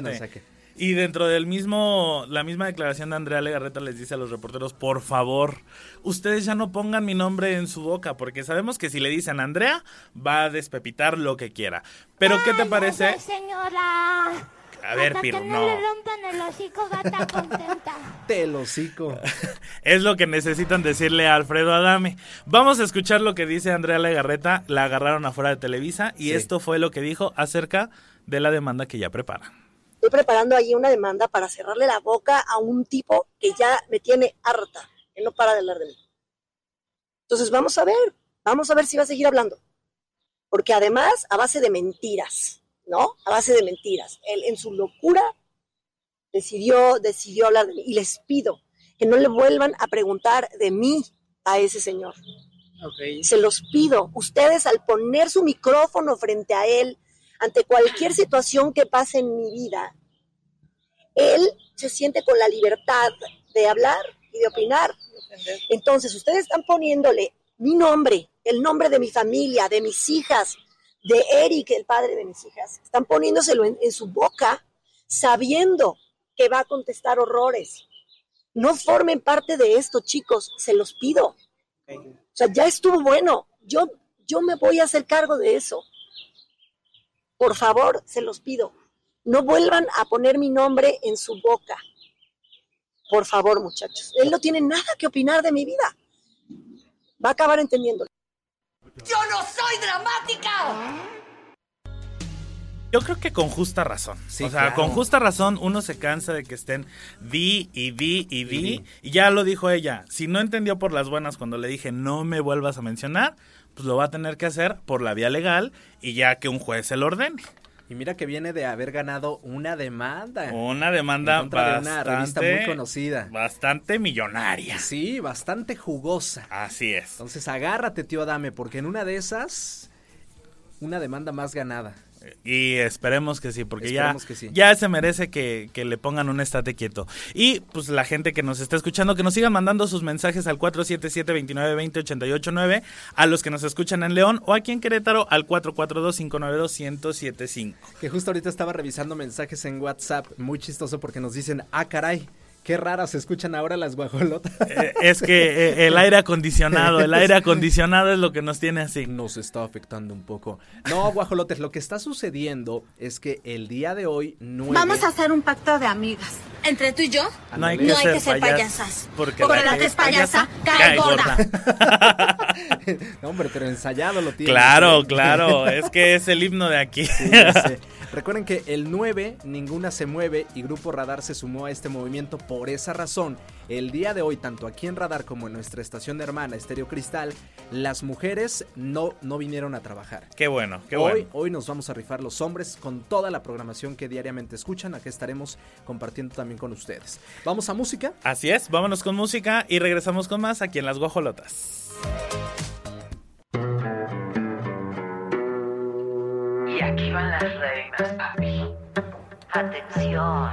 También, o sea que- Y dentro del mismo, la misma declaración de Andrea Legarreta les dice a los reporteros, por favor, ustedes ya no pongan mi nombre en su boca, porque sabemos que si le dicen Andrea, va a despepitar lo que quiera. Pero, ¿qué te parece? Ay, señora. A ver, Hasta Piro, que no. no le rompan el hocico, va a estar contenta. [laughs] Te lo hocico. [laughs] Es lo que necesitan decirle a Alfredo Adame. Vamos a escuchar lo que dice Andrea Legarreta. La agarraron afuera de Televisa y Sí. esto fue lo que dijo acerca de la demanda que ya prepara. Estoy preparando ahí una demanda para cerrarle la boca a un tipo que ya me tiene harta, que no para de hablar de mí. Entonces vamos a ver, vamos a ver si va a seguir hablando. Porque además, a base de mentiras, ¿no? A base de mentiras. Él en su locura decidió, decidió hablar de mí. Y les pido que no le vuelvan a preguntar de mí a ese señor. Se los pido. Ustedes al poner su micrófono frente a él, ante cualquier situación que pase en mi vida, él se siente con la libertad de hablar y de opinar. Entonces, ustedes están poniéndole mi nombre, el nombre de mi familia, de mis hijas, de Eric, el padre de mis hijas. Están poniéndoselo en, su boca sabiendo que va a contestar horrores. No formen parte de esto, chicos, se los pido. O sea, ya estuvo bueno. Yo, yo me voy a hacer cargo de eso. Por favor, se los pido. No vuelvan a poner mi nombre en su boca. Por favor, muchachos. Él no tiene nada que opinar de mi vida. Va a acabar entendiéndolo. ¡Yo no soy dramática! Yo creo que con justa razón. o sea, claro. con justa razón uno se cansa de que estén di y di y di. Y ya lo dijo ella. Si no entendió por las buenas cuando le dije no me vuelvas a mencionar, pues lo va a tener que hacer por la vía legal y ya que un juez se lo ordene. Y mira que viene de haber ganado una demanda. Una demanda En contra de una revista muy conocida. Bastante millonaria. Sí, bastante jugosa. Así es. Entonces agárrate, tío Adame, porque en una de esas, una demanda más ganada. Y esperemos que sí, porque ya, Esperemos que sí. ya se merece que, que le pongan un estate quieto. Y pues la gente que nos está escuchando, que nos sigan mandando sus mensajes al 477-2920-889, a los que nos escuchan en León o aquí en Querétaro al 442-592-1075. Que justo ahorita estaba revisando mensajes en WhatsApp, muy chistoso porque nos dicen, ah, caray, qué raras se escuchan ahora las guajolotas. Eh, es que eh, el aire acondicionado, el aire [laughs] acondicionado es lo que nos tiene así. Nos está afectando un poco. No, guajolotes, lo que está sucediendo es que el día de hoy nueve... Vamos a hacer un pacto de amigas. Entre tú y yo, No hay no que hay ser que ser payas, payasas. porque Porque la la que es payasa payasa, cae cae gorda. [laughs] No, hombre, pero ensayado lo tiene. Claro, [laughs] claro, es que es el himno de aquí. Sí. Recuerden que el 9, Ninguna se mueve y Grupo Radar se sumó a este movimiento por esa razón. El día de hoy, tanto aquí en Radar como en nuestra estación hermana Estéreo Cristal, las mujeres no, no vinieron a trabajar. Qué bueno, qué hoy, bueno. hoy nos vamos a rifar los hombres con toda la programación que diariamente escuchan. Aquí estaremos compartiendo también con ustedes. Vamos a música. Así es, vámonos con música y regresamos con más aquí en Las Guajolotas. Y aquí van las reinas, papi. Atención.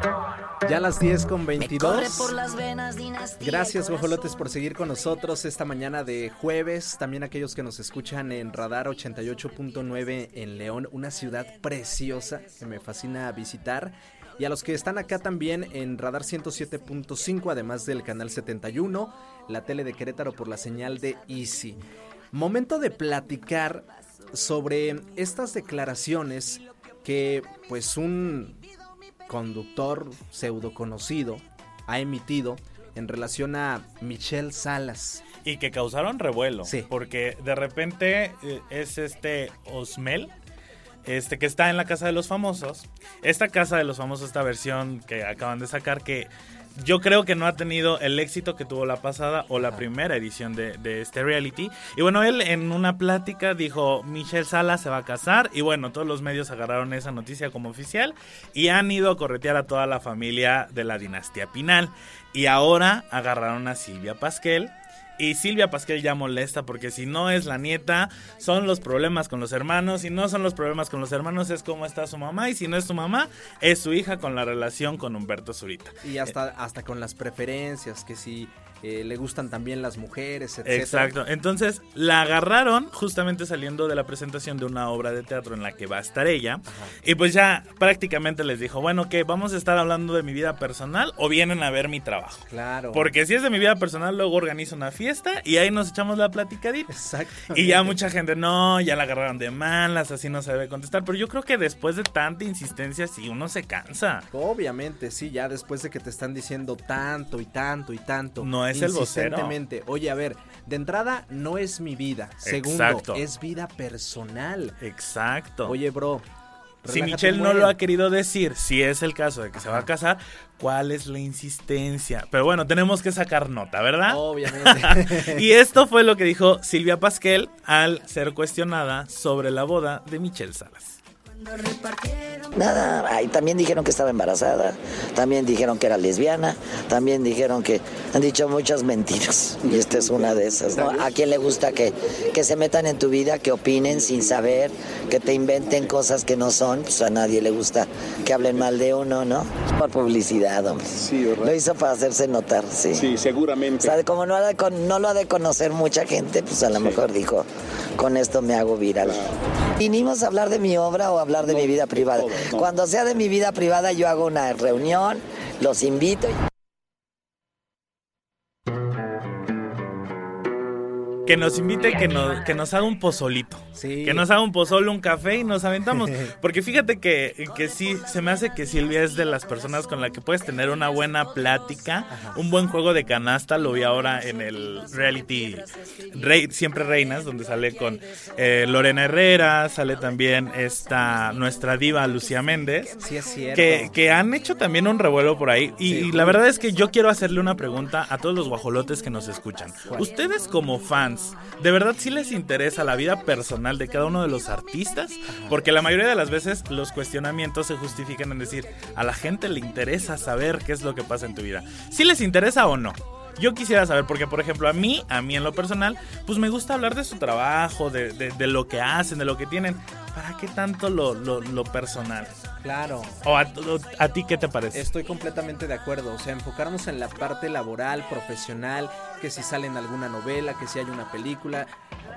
Ya a las 10 con Corre 22. por las venas, dinastía. Gracias, guajolotes, por seguir con nosotros esta mañana de jueves. También aquellos que nos escuchan en Radar 88.9 en León, una ciudad preciosa que me fascina visitar. Y a los que están acá también en Radar 107.5, además del canal 71, la tele de Querétaro por la señal de Easy. Momento de platicar sobre estas declaraciones que pues un conductor pseudo conocido ha emitido en relación a Michelle Salas. Y que causaron revuelo. Sí. Porque de repente eh, es este Osmel. Este que está en la casa de los famosos. Esta casa de los famosos, esta versión que acaban de sacar, que yo creo que no ha tenido el éxito que tuvo la pasada o la primera edición de, de este reality. Y bueno, él en una plática dijo, Michelle Salas se va a casar. Y bueno, todos los medios agarraron esa noticia como oficial y han ido a corretear a toda la familia de la dinastía Pinal. Y ahora agarraron a Silvia Pasquel. Y Silvia Pasquel ya molesta porque si no es la nieta, son los problemas con los hermanos. Si no son los problemas con los hermanos, es cómo está su mamá. Y si no es su mamá, es su hija con la relación con Humberto Zurita. Y hasta, hasta con las preferencias, que si eh, le gustan también las mujeres, etc. Exacto. Entonces la agarraron justamente saliendo de la presentación de una obra de teatro en la que va a estar ella. Y pues ya prácticamente les dijo, bueno, que vamos a estar hablando de mi vida personal o vienen a ver mi trabajo. Claro. Porque si es de mi vida personal, luego organizo una fiesta y ahí nos echamos la platicadita. Exacto. Y ya mucha gente, no, ya la agarraron de malas, así no se debe contestar. Pero yo creo que después de tanta insistencia, sí, uno se cansa. Obviamente, sí, ya después de que te están diciendo tanto y tanto y tanto. No es el vocero. Oye, a ver, de entrada, no es mi vida. Segundo, Exacto. es vida personal. Exacto. Oye, bro. Si Michelle no lo ha querido decir, si es el caso de que se va a casar, ¿cuál es la insistencia? Pero bueno, tenemos que sacar nota, ¿verdad? Obviamente. [laughs] y esto fue lo que dijo Silvia Pasquel al ser cuestionada sobre la boda de Michelle Salas. Nada, ahí también dijeron que estaba embarazada, también dijeron que era lesbiana, también dijeron que han dicho muchas mentiras y esta es una de esas. ¿no? ¿A quién le gusta que, que se metan en tu vida, que opinen sin saber, que te inventen cosas que no son? Pues a nadie le gusta que hablen mal de uno, ¿no? Por publicidad, hombre. Lo hizo para hacerse notar, sí. Sí, seguramente. O sea, como no, ha con- no lo ha de conocer mucha gente, pues a lo mejor dijo, con esto me hago viral. ¿Vinimos a hablar de mi obra o a hablar de mi vida privada? Cuando sea de mi vida privada yo hago una reunión, los invito. Que nos invite, que nos, que nos haga un pozolito. Que nos haga un pozolo, un café y nos aventamos. [laughs] Porque fíjate que, que sí, se me hace que Silvia es de las personas con las que puedes tener una buena plática, un buen juego de canasta. Lo vi ahora en el reality Rey, Siempre Reinas, donde sale con eh, Lorena Herrera, sale también esta nuestra diva Lucía Méndez. Sí, es cierto. Que, que han hecho también un revuelo por ahí. Y, y la verdad es que yo quiero hacerle una pregunta a todos los guajolotes que nos escuchan. Ustedes como fans, ¿de verdad sí les interesa la vida personal de cada uno de los artistas? Porque la mayoría de las veces los cuestionamientos se justifican en decir, a la gente le interesa saber qué es lo que pasa en tu vida. ¿Sí les interesa o no? Yo quisiera saber, porque por ejemplo a mí, a mí en lo personal, pues me gusta hablar de su trabajo, de, de- de lo que hacen, de lo que tienen. ¿Para qué tanto lo, lo- lo personal? Claro. ¿O a, o a ti qué te parece? Estoy completamente de acuerdo. O sea, enfocarnos en la parte laboral, profesional, que si sale en alguna novela, que si hay una película,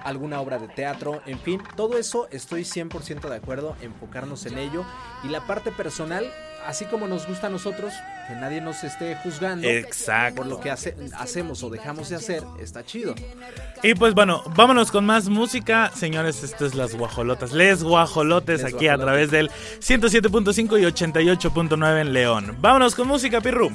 alguna obra de teatro, en fin, todo eso estoy 100% de acuerdo, enfocarnos en ello. Y la parte personal, así como nos gusta a nosotros, que nadie nos esté juzgando Exacto. por lo que hace- hacemos o dejamos de hacer, está chido. Y pues bueno, vámonos con más música. Señores, esto es Las Guajolotas. Les Guajolotes Les aquí a través del 107.5 y 88.9 en León. Vámonos con música, Pirru.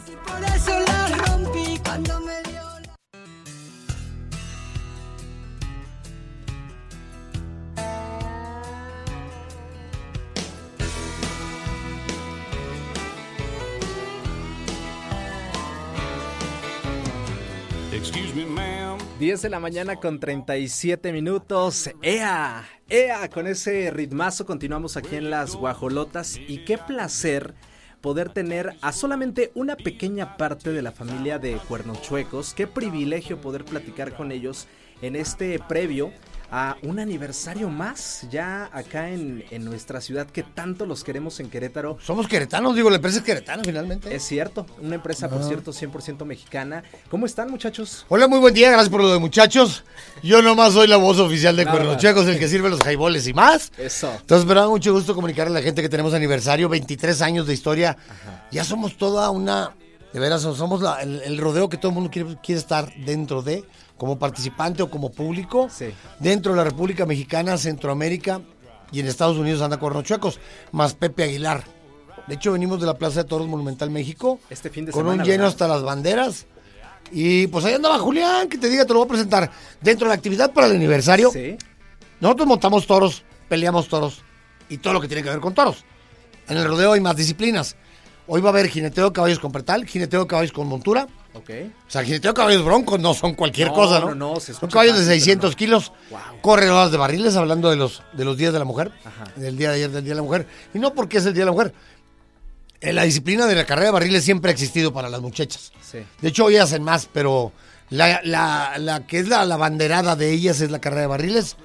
10 de la mañana con 37 minutos. ¡Ea! ¡Ea! Con ese ritmazo continuamos aquí en las guajolotas. Y qué placer poder tener a solamente una pequeña parte de la familia de Cuernos Chuecos. Qué privilegio poder platicar con ellos en este previo a un aniversario más ya acá en, en nuestra ciudad que tanto los queremos en Querétaro. Somos queretanos, digo, la empresa es queretana finalmente. Es cierto, una empresa por Ah. cierto 100% mexicana. ¿Cómo están muchachos? Hola, muy buen día, gracias por lo de muchachos. Yo nomás soy la voz oficial de. Chuecos, el que sirve los jaiboles y más. Eso. Entonces, me da mucho gusto comunicar a la gente que tenemos aniversario, 23 años de historia. Ya somos toda una, de veras, somos la- el, el rodeo que todo el mundo quiere, quiere estar dentro de, como participante o como público. Dentro de la República Mexicana, Centroamérica y en Estados Unidos anda Cuernos Chuecos, más Pepe Aguilar. De hecho, venimos de la Plaza de Toros Monumental México. Este fin de con semana, un lleno ¿verdad? hasta las banderas. Y pues ahí andaba Julián, que te diga, te lo voy a presentar. Dentro de la actividad para el aniversario, nosotros montamos toros, peleamos toros y todo lo que tiene que ver con toros. En el rodeo hay más disciplinas. Hoy va a haber jineteo de caballos con pretal, jineteo de caballos con montura. Ok. O sea, jineteo de caballos broncos no son cualquier No, cosa, ¿no? no, no, se son caballos de fácil, 600 kilos, corredoras de barriles, hablando de los, de los días de la mujer, del día de ayer del Día de la Mujer. Y no porque es el Día de la Mujer. Eh, La disciplina de la carrera de barriles siempre ha existido para las muchachas. Sí. De hecho, hoy hacen más, pero la, la- la que es la, la banderada de ellas es la carrera de barriles.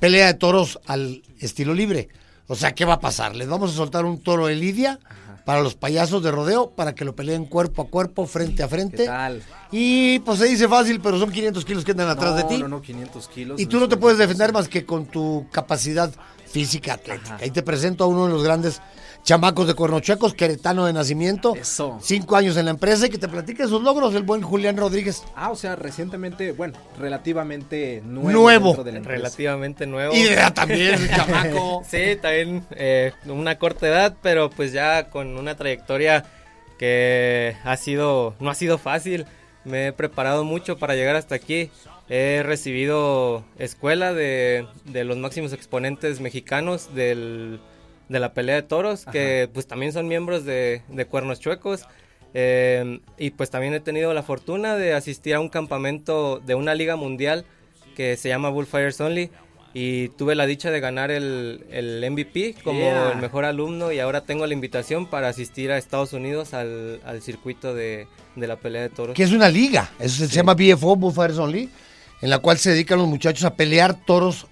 Pelea de toros al estilo libre. O sea, ¿qué va a pasar? Les vamos a soltar un toro de lidia para los payasos de rodeo, para que lo peleen cuerpo a cuerpo, frente a frente. ¿Qué tal? Y pues se dice fácil, pero son 500 kilos que andan atrás de ti. No, no, 500 kilos. Y tú no te puedes defender más que con tu capacidad física atlética. Ahí te presento a uno de los grandes chamacos de Cuernochecos, queretano de nacimiento. Eso. Cinco años en la empresa y que te platique sus logros, el buen Julián Rodríguez. Ah, o sea, recientemente, bueno, relativamente nuevo. Nuevo. de. Relativamente nuevo. Y de edad también, [laughs] chamaco. sí, también eh, una corta edad, pero pues ya con una trayectoria que ha sido, no ha sido fácil. Me he preparado mucho para llegar hasta aquí. He recibido escuela de, de los máximos exponentes mexicanos del, de la pelea de toros, que pues también son miembros de, de Cuernos Chuecos. Eh, y pues también he tenido la fortuna de asistir a un campamento de una liga mundial que se llama Bullfighters Only. y tuve la dicha de ganar el, el MVP como Yeah. el mejor alumno y ahora tengo la invitación para asistir a Estados Unidos al, al circuito de, de la pelea de toros. Que es una liga, eso se llama BFO, Bullfighters Only, en la cual se dedican los muchachos a pelear toros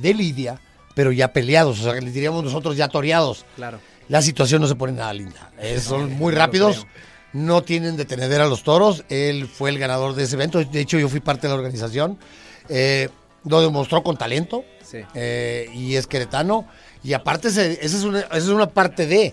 de lidia, pero ya peleados, o sea, les diríamos nosotros ya toreados. Claro. La situación no se pone nada linda. Eh, son muy rápidos, no tienen deteneder a los toros. Él fue el ganador de ese evento. De hecho, yo fui parte de la organización. Eh, lo demostró con talento. Sí. eh, y es queretano. Y aparte, se- esa, es una, esa es una parte de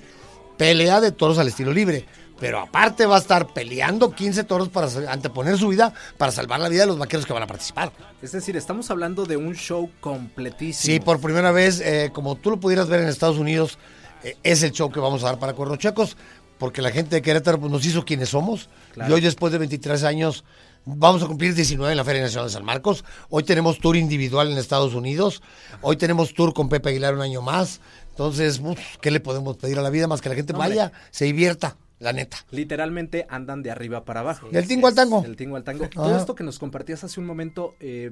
pelea de toros al estilo libre. Pero aparte va a estar peleando 15 toros para anteponer su vida para salvar la vida de los vaqueros que van a participar. Es decir, estamos hablando de un show completísimo. Sí, por primera vez, eh, como tú lo pudieras ver en Estados Unidos, eh, es el show que vamos a dar para Cuernochecos, porque la gente de Querétaro pues, nos hizo quienes somos. Claro. Y hoy, después de 23 años, vamos a cumplir 19 en la Feria Nacional de San Marcos. Hoy tenemos tour individual en Estados Unidos. Hoy tenemos tour con Pepe Aguilar un año más. Entonces, uf, ¿qué le podemos pedir a la vida más que la gente No, hombre. vaya, se divierta, la neta? Literalmente andan de arriba para abajo. Del tingo al tango. Del tingo al tango. Ajá. Todo esto que nos compartías hace un momento, eh,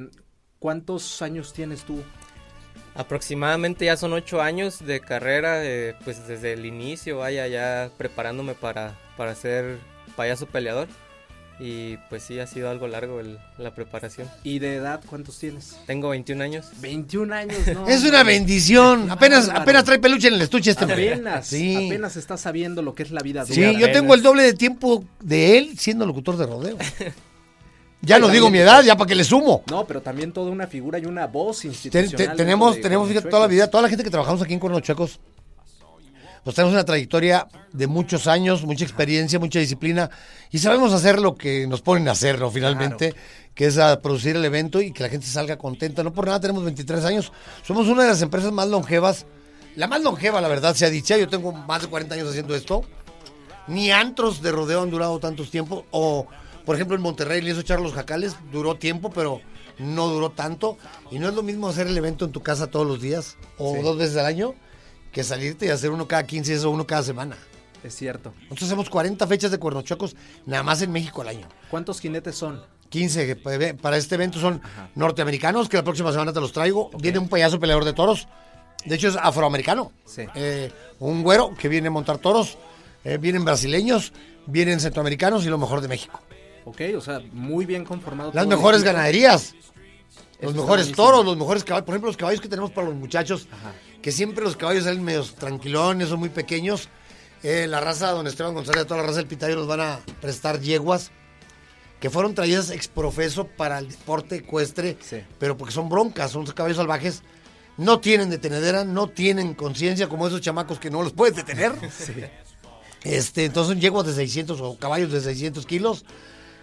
¿cuántos años tienes tú? Aproximadamente ya son ocho años de carrera, eh, pues desde el inicio, vaya, ya preparándome para, para ser payaso peleador. Y pues sí, ha sido algo largo el- la preparación. ¿Y de edad cuántos tienes? Tengo 21 años. 21 años, no. Es una bendición. Apenas, apenas trae peluche en el estuche este hombre. Apenas, Sí. apenas está sabiendo lo que es la vida Sí, dura. yo tengo el doble de tiempo de él siendo locutor de rodeo. [laughs] Ya no digo mi edad, ya para que le sumo. No, pero también toda una figura y una voz Ten- institucional. te- tenemos, tenemos, fíjate, toda la vida, toda la gente que trabajamos aquí en Cuernochuecos, pues tenemos una trayectoria de muchos años, mucha experiencia, mucha disciplina, y sabemos hacer lo que nos ponen a hacer, ¿no? Finalmente, que es a producir el evento y que la gente salga contenta. No por nada tenemos 23 años. Somos una de las empresas más longevas, la más longeva, la verdad, se ha dicho. Yo tengo más de 40 años haciendo esto. Ni antros de rodeo han durado tantos tiempos. O, por ejemplo, en Monterrey le hizo echar los jacales, duró tiempo, pero no duró tanto. Y no es lo mismo hacer el evento en tu casa todos los días o Sí. dos veces al año que salirte y hacer uno cada 15 días o uno cada semana. Es cierto. Nosotros hacemos 40 fechas de cuernochocos nada más en México al año. ¿Cuántos jinetes son? 15 que pa- para este evento son norteamericanos, que la próxima semana te los traigo. Viene un payaso peleador de toros. De hecho, es afroamericano. Sí. Eh, un güero que viene a montar toros. Eh, vienen brasileños, vienen centroamericanos y lo mejor de México. Ok, o sea, muy bien conformado. Las mejores ganaderías. Los está mejores buenísimo. toros, los mejores caballos. Por ejemplo, los caballos que tenemos para los muchachos, que siempre los caballos salen medios tranquilones o muy pequeños. Eh, la raza, don Esteban González, toda la raza del Pitayo nos van a prestar yeguas que fueron traídas ex profeso para el deporte ecuestre, pero porque son broncas, son caballos salvajes. No tienen detenedera, no tienen conciencia como esos chamacos que no los puedes detener. [laughs] Este, entonces son yeguas de 600 o caballos de 600 kilos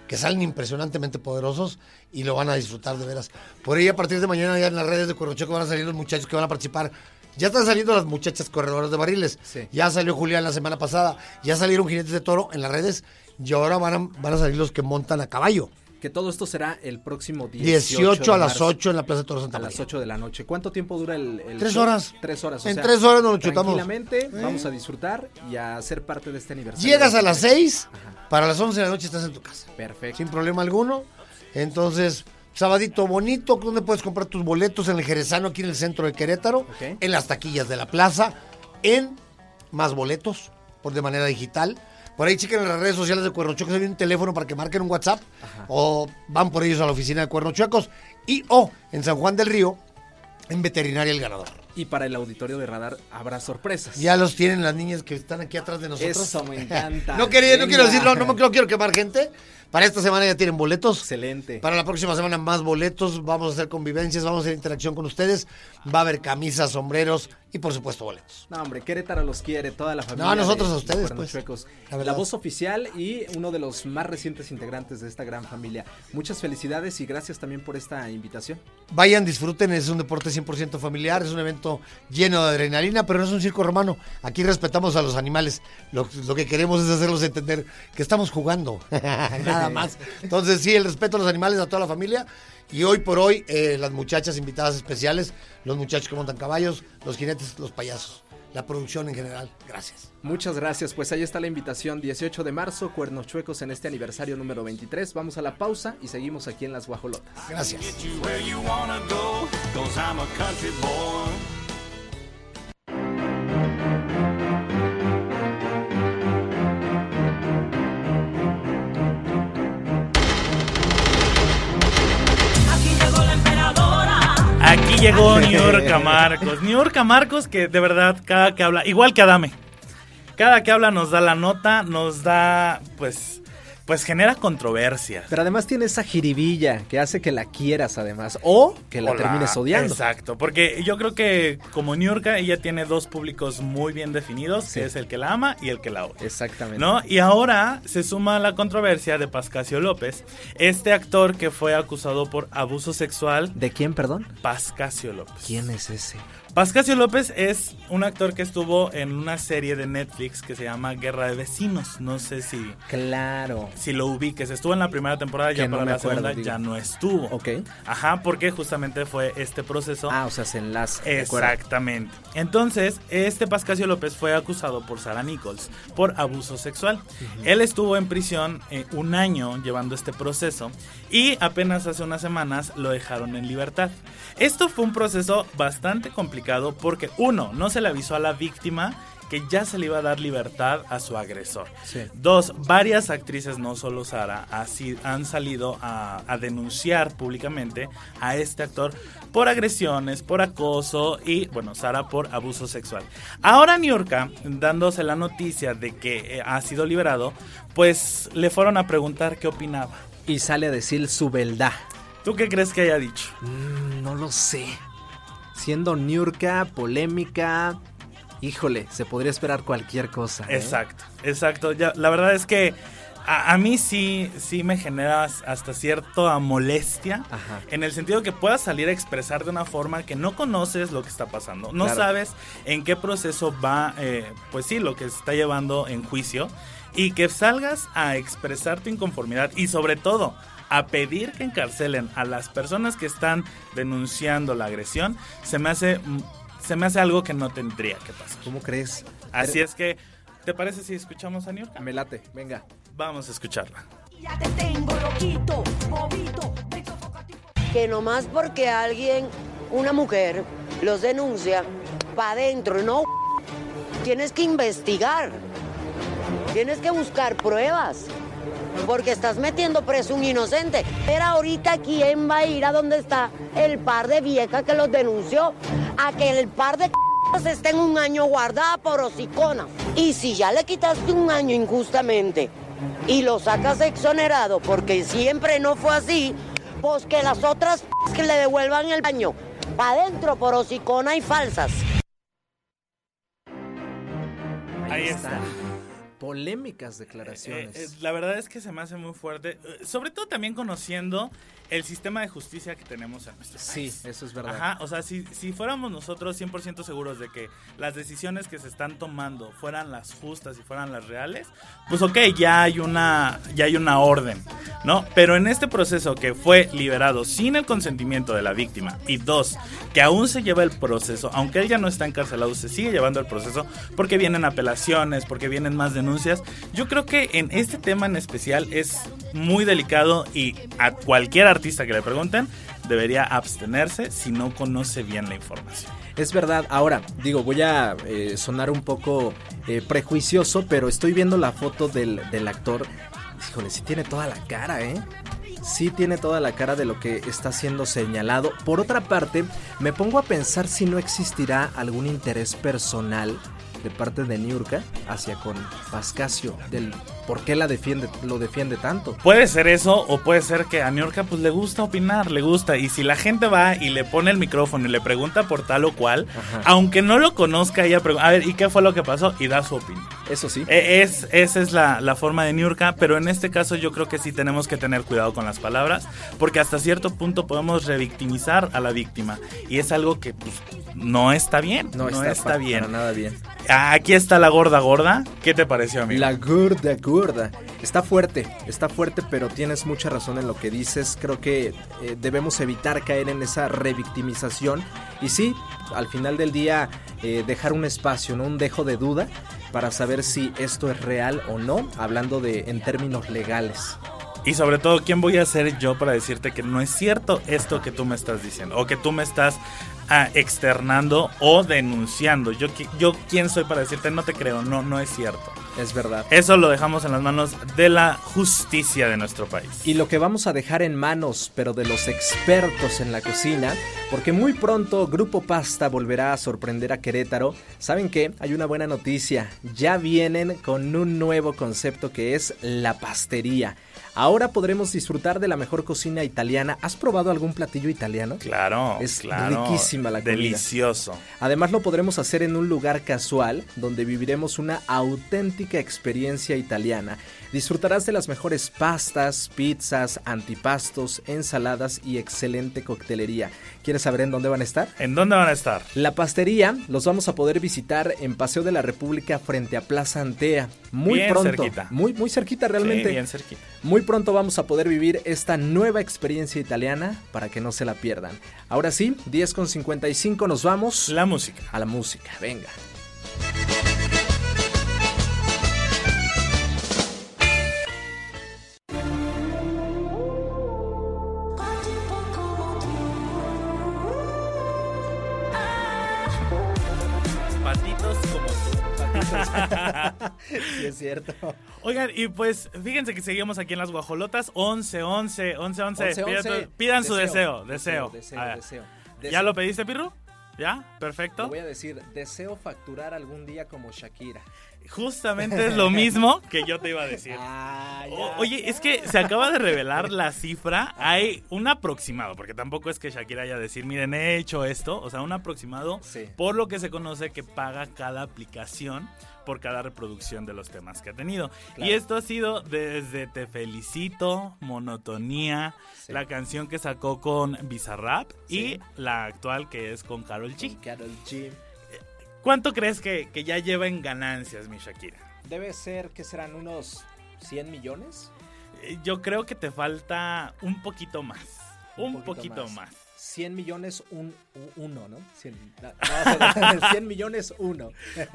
que salen impresionantemente poderosos y lo van a disfrutar de veras. Por ahí a partir de mañana ya en las redes de Cuernocheco van a salir los muchachos que van a participar. Ya están saliendo las muchachas corredoras de barriles. Ya salió Julián la semana pasada. Ya salieron jinetes de toro en las redes. Y ahora van a, van a salir los que montan a caballo. Que todo esto será el próximo 18, 18 a las marzo, 8 en la Plaza de Toros Santa A las 8 de la noche. ¿Cuánto tiempo dura el, el Tres show? horas. Tres horas. o En sea, tres horas nos lo chutamos. Tranquilamente, Eh. vamos a disfrutar y a ser parte de este aniversario. Llegas a las 6, para las 11 de la noche estás en tu casa. Perfecto. Sin problema alguno. Entonces, sabadito bonito, donde puedes comprar tus boletos en el Jerezano, aquí en el centro de Querétaro, en las taquillas de la plaza, en Más Boletos, por de manera digital. Por ahí chequen en las redes sociales de Cuernochuecos, hay un teléfono para que marquen un WhatsApp, o van por ellos a la oficina de Cuernochuecos, y o en San Juan del Río, en Veterinaria El Ganador. Y para el auditorio de radar habrá sorpresas. Ya los tienen las niñas que están aquí atrás de nosotros. Eso me encanta. [laughs] no, quería, no quiero decirlo, no, no quiero quemar gente. Para esta semana ya tienen boletos. Excelente. Para la próxima semana más boletos. Vamos a hacer convivencias, vamos a hacer interacción con ustedes. Va a haber camisas, sombreros y por supuesto boletos. No, hombre, Querétaro los quiere, toda la familia. No, nosotros de- a ustedes, de pues. Cuernochuecos. La voz oficial y uno de los más recientes integrantes de esta gran familia. Muchas felicidades y gracias también por esta invitación. Vayan, disfruten, es un deporte 100% familiar, es un evento lleno de adrenalina, pero no es un circo romano. Aquí respetamos a los animales. Lo, lo que queremos es hacerlos entender que estamos jugando, [laughs] nada más. [laughs] Entonces, sí, el respeto a los animales, a toda la familia. Y hoy por hoy, eh, las muchachas invitadas especiales, los muchachos que montan caballos, los jinetes, los payasos. la producción en general. Gracias. Muchas gracias. Pues ahí está la invitación. 18 de marzo, Cuernos Chuecos en este aniversario número 23. Vamos a la pausa y seguimos aquí en Las Guajolotas. Gracias. Llegó New York Marcos. New York Marcos que de verdad cada que habla, igual que Adame. Cada que habla nos da la nota, nos da pues pues genera controversia. Pero además tiene esa jiribilla que hace que la quieras además o que la Hola. termines odiando. Exacto, porque yo creo que como New York ella tiene dos públicos muy bien definidos, que es el que la ama y el que la odia. Exactamente. ¿No? Y ahora se suma la controversia de Pascasio López, este actor que fue acusado por abuso sexual. ¿De quién, perdón? Pascasio López. ¿Quién es ese? Pascasio López es un actor que estuvo en una serie de Netflix que se llama Guerra de Vecinos. No sé si, Claro. si lo ubiques. Estuvo en la primera temporada, ya no para la acuerdo, segunda digo. ya no estuvo. Ok. Ajá, porque justamente fue este proceso. Ah, o sea, se enlaza. Exactamente. Entonces, este Pascasio López fue acusado por Sara Nichols por abuso sexual. Él estuvo en prisión eh, un año llevando este proceso y apenas hace unas semanas lo dejaron en libertad. Esto fue un proceso bastante complicado porque uno, no se le avisó a la víctima que ya se le iba a dar libertad a su agresor. Sí. Dos, varias actrices, no solo Sara, así han salido a, a denunciar públicamente a este actor por agresiones, por acoso y, bueno, Sara por abuso sexual. Ahora Niurka, dándose la noticia de que eh, ha sido liberado, pues le fueron a preguntar qué opinaba. Y sale a decir su verdad. ¿Tú qué crees que haya dicho? Mm, no lo sé. Siendo Niurka, polémica. Híjole, se podría esperar cualquier cosa. ¿eh? Exacto, exacto. Ya, la verdad es que a, a mí sí, sí me genera hasta cierta molestia. Ajá. En el sentido que puedas salir a expresar de una forma que no conoces lo que está pasando. No Claro. sabes en qué proceso va, eh, pues sí, lo que se está llevando en juicio. Y que salgas a expresar tu inconformidad y sobre todo a pedir que encarcelen a las personas que están denunciando la agresión, se me hace, mm, se me hace algo que no tendría que pasar. ¿Cómo crees? Así es que, ¿te parece si escuchamos a Niurka? Me late, venga. Vamos a escucharla. Ya te tengo loquito, bobito, que nomás porque alguien, una mujer, los denuncia, para adentro, no. Tienes que investigar. Tienes que buscar pruebas. Porque estás metiendo preso un inocente. Pero ahorita, ¿quién va a ir a donde está el par de viejas que los denunció? A que el par de c***as estén un año guardada por hocicona. Y si ya le quitaste un año injustamente y lo sacas exonerado porque siempre no fue así, pues que las otras que le devuelvan el baño para adentro por hocicona y falsas. Ahí está. Polémicas declaraciones. Eh, eh, la verdad es que se me hace muy fuerte, eh, sobre todo también conociendo el sistema de justicia que tenemos en nuestro sí, país. eso es verdad. Ajá, o sea, si, si fuéramos nosotros 100% seguros de que las decisiones que se están tomando fueran las justas y fueran las reales, pues ok, ya hay una, ya hay una orden, ¿no? Pero en este proceso que fue liberado sin el consentimiento de la víctima y dos, que aún se lleva el proceso, aunque él ya no está encarcelado, se sigue llevando el proceso porque vienen apelaciones, porque vienen más denuncias. Yo creo que en este tema en especial es muy delicado y a cualquier artista que le pregunten debería abstenerse si no conoce bien la información. Es verdad, ahora, digo, voy a eh, sonar un poco eh, prejuicioso, pero estoy viendo la foto del, del actor. Híjole, sí tiene toda la cara, ¿eh? Sí tiene toda la cara de lo que está siendo señalado. Por otra parte, me pongo a pensar si no existirá algún interés personal de parte de Niurka hacia con Pascasio, del por qué la defiende, lo defiende tanto. Puede ser eso o puede ser que a Niurka pues le gusta opinar, le gusta y si la gente va y le pone el micrófono y le pregunta por tal o cual, aunque no lo conozca ella pregunta, a ver, ¿y qué fue lo que pasó? y da su opinión. Eso sí. E- Es, esa es la, la forma de Niurka, pero en este caso yo creo que sí tenemos que tener cuidado con las palabras, porque hasta cierto punto podemos revictimizar a la víctima. Y es algo que pues, no está bien. No, está, pa- bien. para nada bien. Aquí está la gorda gorda. ¿Qué te pareció, amigo? La gorda, gorda. Está fuerte, está fuerte, pero tienes mucha razón en lo que dices. Creo que eh, debemos evitar caer en esa revictimización. Y sí, al final del día, eh, dejar un espacio, ¿no? Un dejo de duda para saber si esto es real o no, hablando de en términos legales. Y sobre todo, ¿quién voy a ser yo para decirte que no es cierto esto que tú me estás diciendo? O que tú me estás ah, externando o denunciando. Yo, yo, ¿quién soy para decirte no te creo? No, no es cierto. Es verdad. Eso lo dejamos en las manos de la justicia de nuestro país. Y lo que vamos a dejar en manos, pero de los expertos en la cocina, porque muy pronto Grupo Pasta volverá a sorprender a Querétaro. ¿Saben qué? Hay una buena noticia. Ya vienen con un nuevo concepto que es la pastería. Ahora podremos disfrutar de la mejor cocina italiana. ¿Has probado algún platillo italiano? Claro, Es claro. riquísima la comida. Delicioso. Además lo podremos hacer en un lugar casual donde viviremos una auténtica experiencia italiana. Disfrutarás de las mejores pastas, pizzas, antipastos, ensaladas y excelente coctelería. ¿Quieres saber en dónde van a estar? ¿En dónde van a estar? La pastería los vamos a poder visitar en Paseo de la República frente a Plaza Antea. Muy Bien pronto. cerquita. Muy, muy cerquita realmente. Sí, bien cerquita. Muy pronto vamos a poder vivir esta nueva experiencia italiana para que no se la pierdan. Ahora sí, 10 con 55 nos vamos. La música. A la música, venga. Es cierto. [laughs] Oigan, y pues fíjense que seguimos aquí en las guajolotas. 11, 11, 11, 11. 11, Pidan, 11. pidan su Deseo, deseo, deseo. deseo, A ver. deseo, ¿Ya deseo. lo pediste, Pirru? ¿Ya? Perfecto. Te voy a decir, deseo facturar algún día como Shakira. Justamente es lo mismo que yo te iba a decir. Ah, O- oye, es que se acaba de revelar la cifra. Hay un aproximado, porque tampoco es que Shakira haya decir, miren, he hecho esto. O sea, un aproximado Sí. por lo que se conoce que paga cada aplicación por cada reproducción de los temas que ha tenido. Claro. Y esto ha sido desde Te Felicito, Monotonía, Sí. la canción que sacó con Bizarrap y la actual que es con Carol G. Carol G. ¿Cuánto crees que, que ya lleva en ganancias mi Shakira? Debe ser que serán unos 100 millones. Eh, Yo creo que te falta un poquito más. Un, poquito poquito más. más. 100 millones, un, uno, ¿no? 100, no, no, 100 [laughs] millones, uno.